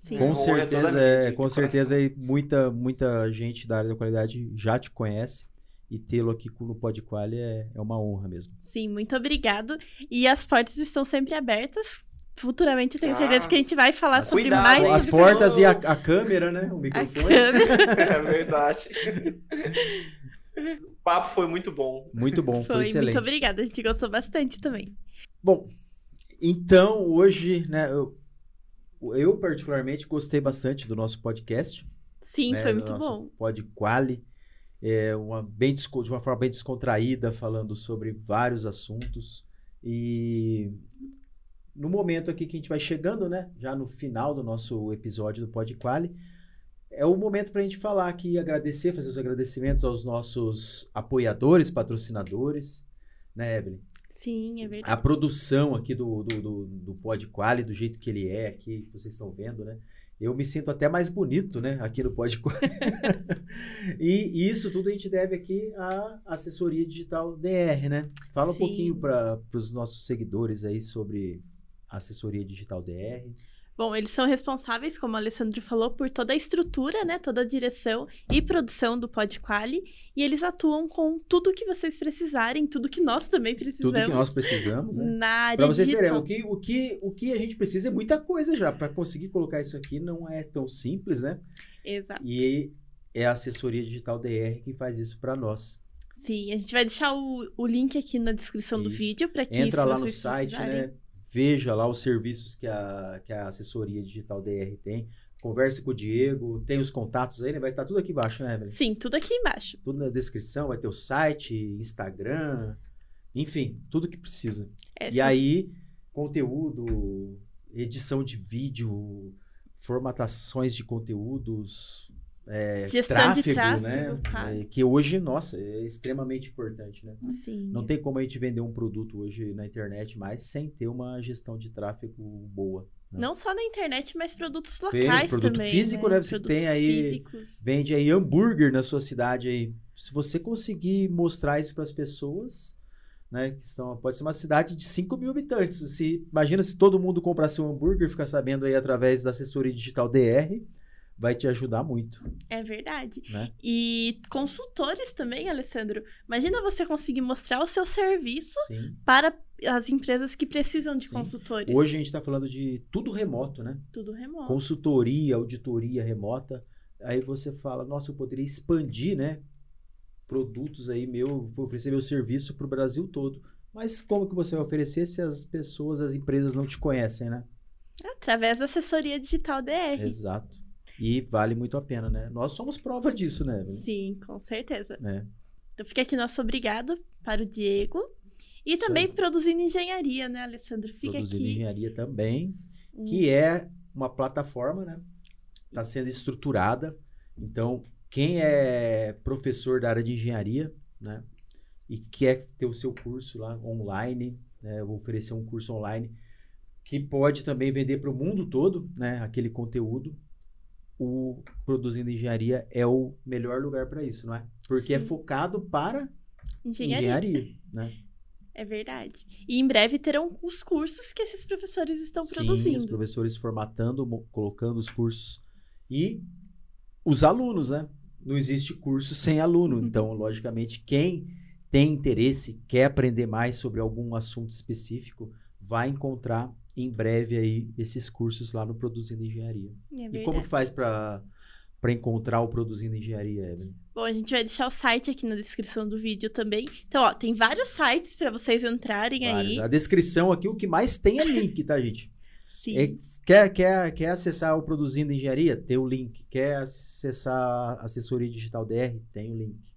Sim. Com certeza, é, com certeza aí, muita, muita gente da área da qualidade já te conhece e tê-lo aqui no Podquali é, é uma honra mesmo. Sim, muito obrigado. E as portas estão sempre abertas futuramente tenho certeza ah, que a gente vai falar sobre cuidado, mais. As portas e a, a, câmera, né? O microfone. <laughs> é verdade. <laughs> O papo foi muito bom. Muito bom, foi, foi excelente. Muito obrigada, a gente gostou bastante também. Bom, então hoje, né, eu, eu particularmente gostei bastante do nosso podcast. Sim, né, foi muito bom. Pod Quali, é uma bem de uma forma bem descontraída, falando sobre vários assuntos e no momento aqui que a gente vai chegando, né, já no final do nosso episódio do Pod Quali, é o momento para a gente falar aqui, agradecer, fazer os agradecimentos aos nossos apoiadores, patrocinadores, né, Evelyn? Sim, é verdade. A produção aqui do, do, do, do Pod Quali, do jeito que ele é aqui, que vocês estão vendo, né? Eu me sinto até mais bonito, né, aqui no Pod Quali. <laughs> e, isso tudo a gente deve aqui à assessoria digital DR, né? Fala Sim. um pouquinho para os nossos seguidores aí sobre assessoria digital DR. Bom, eles são responsáveis, como o Alessandro falou, por toda a estrutura, né, toda a direção e produção do Podquali, e eles atuam com tudo que vocês precisarem, tudo que nós também precisamos. Tudo que nós precisamos, né? Na área Para vocês terem, o que, o, que, o que a gente precisa é muita coisa já, para conseguir colocar isso aqui não é tão simples, né? Exato. E é a assessoria digital DR que faz isso para nós. Sim, a gente vai deixar o, o link aqui na descrição isso. do vídeo para que Entra lá no site, né? Veja lá os serviços que a, que a assessoria digital DR tem. Converse com o Diego, tem os contatos aí, né? Vai estar tudo aqui embaixo, né, Evelyn? Sim, tudo aqui embaixo. Tudo na descrição, vai ter o site, Instagram, enfim, tudo que precisa. É, e aí, conteúdo, edição de vídeo, formatações de conteúdos, é, Gestão tráfego, de tráfego, né? É, que hoje, nossa, é extremamente importante, né? Sim. Não tem como a gente vender um produto hoje na internet mais sem ter uma gestão de tráfego boa. Né? Não só na internet, mas produtos locais tem, produto também. físico, né? né? Você tem aí, físicos. vende aí hambúrguer na sua cidade aí. Se você conseguir mostrar isso para as pessoas, né? Que são, pode ser uma cidade de 5 mil habitantes. Se, imagina se todo mundo comprasse um hambúrguer, ficar sabendo aí através da assessoria digital DR vai te ajudar muito. É verdade. Né? E consultores também, Alessandro. Imagina você conseguir mostrar o seu serviço Sim. para as empresas que precisam de Sim. consultores. Hoje a gente está falando de tudo remoto, né? Tudo remoto. Consultoria, auditoria remota. Aí você fala, nossa, eu poderia expandir, né? Produtos aí meu, vou oferecer meu serviço para o Brasil todo. Mas como que você vai oferecer se as pessoas, as empresas não te conhecem, né? Através da assessoria digital DR. Exato. E vale muito a pena, né? Nós somos prova disso, né? Sim, com certeza. É. Então fica aqui nosso obrigado para o Diego. E Isso também produzindo engenharia, né, Alessandro? Fica produzindo aqui. engenharia também, hum. que é uma plataforma, né? Está sendo estruturada. Então, quem é professor da área de engenharia, né? E quer ter o seu curso lá online, né? Eu vou oferecer um curso online que pode também vender para o mundo todo, né? Aquele conteúdo o Produzindo Engenharia é o melhor lugar para isso, não é? Porque é Sim. é focado para engenharia. engenharia né? É verdade. E em breve terão os cursos que esses professores estão Sim, produzindo. os professores formatando, colocando os cursos. E os alunos, né? Não existe curso sem aluno. Uhum. Então, logicamente, quem tem interesse, quer aprender mais sobre algum assunto específico, vai encontrar em breve aí esses cursos lá no Produzindo Engenharia. É e como que faz para para encontrar o Produzindo Engenharia, Evelyn? Bom, a gente vai deixar o site aqui na descrição do vídeo também. Então, ó, tem vários sites para vocês entrarem vários. aí. A descrição aqui, o que mais tem é link, tá, gente? <laughs> Sim. É, quer, quer, quer acessar o Produzindo Engenharia? Tem o link. Quer acessar a Assessoria Digital DR? Tem o link.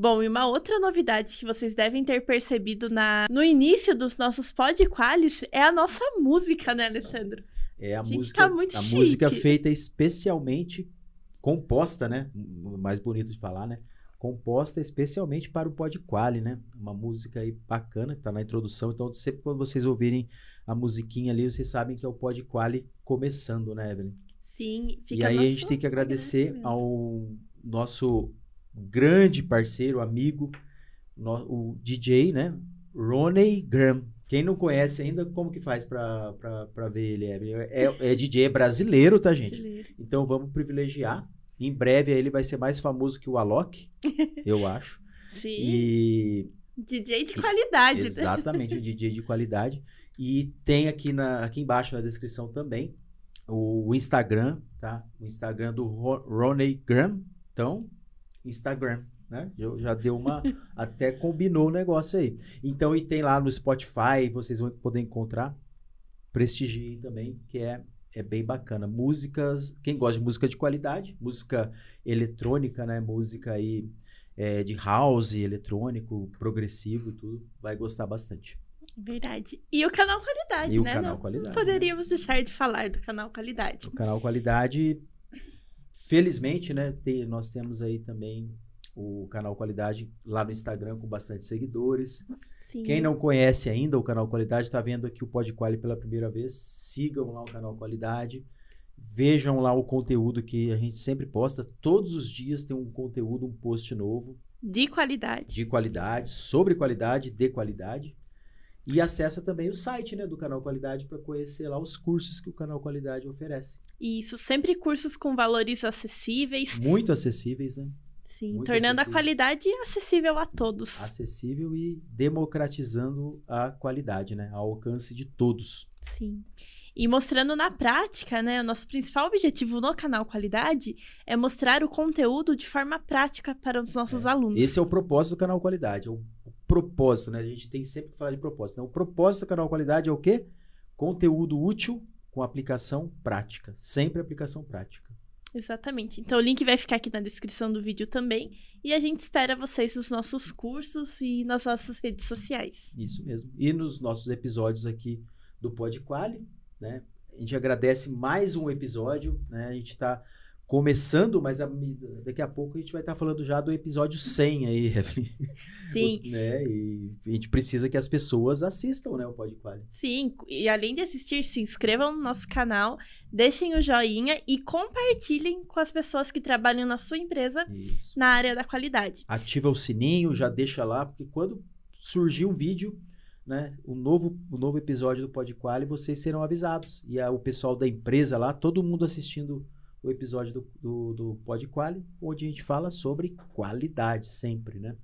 Bom, e uma outra novidade que vocês devem ter percebido na, no início dos nossos podqualis é a nossa música, né, Alessandro? É a, Gente, música, tá muito a chique. música feita especialmente composta, né? Mais bonito de falar, né? Composta especialmente para o Podquali, né? Uma música aí bacana que tá na introdução. Então, sempre quando vocês ouvirem a musiquinha ali, vocês sabem que é o Podquali começando, né, Evelyn? Sim, fica E aí a gente tem que agradecer ao nosso grande parceiro, amigo, no- o DJ, né? Roney Graham. Quem não conhece ainda, como que faz pra, pra, pra ver ele, Evelyn? É, é DJ brasileiro, tá, gente? Brasileiro. Então vamos privilegiar. Em breve ele vai ser mais famoso que o Alok, <laughs> eu acho. Sim, E DJ de qualidade. né? exatamente, um DJ de qualidade. E tem aqui, na, aqui embaixo na descrição também o Instagram, tá? O Instagram do Ro- Roney Graham. Então, Instagram, né? Eu já deu uma. <laughs> até combinou o negócio aí. Então, e tem lá no Spotify, vocês vão poder encontrar. Prestigiem também, que é, é bem bacana. Músicas. Quem gosta de música de qualidade, música eletrônica, né? Música aí é, de house, eletrônico, progressivo e tudo, vai gostar bastante. Verdade. E o canal Qualidade, E o né? canal Não Qualidade, poderíamos deixar de falar do canal Qualidade. O canal Qualidade, felizmente, né? tem- nós temos aí também o canal Qualidade lá no Instagram com bastante seguidores. Sim. Quem não conhece ainda o canal Qualidade, está vendo aqui o Podquali pela primeira vez, sigam lá o canal Qualidade. Vejam lá o conteúdo que a gente sempre posta. Todos os dias tem um conteúdo, um post novo De qualidade. de qualidade, sobre qualidade, de qualidade. E acessa também o site né, do Canal Qualidade para conhecer lá os cursos que o Canal Qualidade oferece. Isso, sempre cursos com valores acessíveis. Muito acessíveis, né? Sim, Muito tornando a acessível. qualidade acessível a todos. Acessível e democratizando a qualidade, né? Ao alcance de todos. Sim. E mostrando na prática, né? O nosso principal objetivo no canal Qualidade é mostrar o conteúdo de forma prática para os nossos alunos. Esse é o propósito do Canal Qualidade. É o propósito, né? A gente tem sempre que falar de propósito. Então, o propósito do Canal Qualidade é o quê? Conteúdo útil com aplicação prática. Sempre aplicação prática. Exatamente. Então o link vai ficar aqui na descrição do vídeo também. E a gente espera vocês nos nossos cursos e nas nossas redes sociais. Isso mesmo. E nos nossos episódios aqui do Podquali, né? A gente agradece mais um episódio, né? A gente está começando, mas a- daqui a pouco a gente vai estar falando já do episódio 100 aí, <laughs> Evelyn. Sim. O- né? E a gente precisa que as pessoas assistam, né, o Podquali. Sim, e além de assistir, se inscrevam no nosso canal, deixem o joinha e compartilhem com as pessoas que trabalham na sua empresa Isso. na área da qualidade. Ativa o sininho, já deixa lá, porque quando surgir um vídeo, né, o novo, o novo episódio do Podquali, vocês serão avisados. E a- o pessoal da empresa lá, todo mundo assistindo o episódio do, do, do Podquali, onde a gente fala sobre qualidade sempre, né?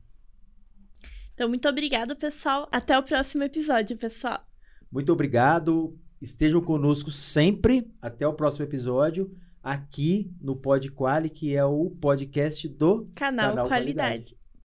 Então, muito obrigado, pessoal. Até o próximo episódio, pessoal. Muito obrigado. Estejam conosco sempre. Até o próximo episódio. Aqui no Podquali, que é o podcast do Canal, Canal Qualidade. Qualidade.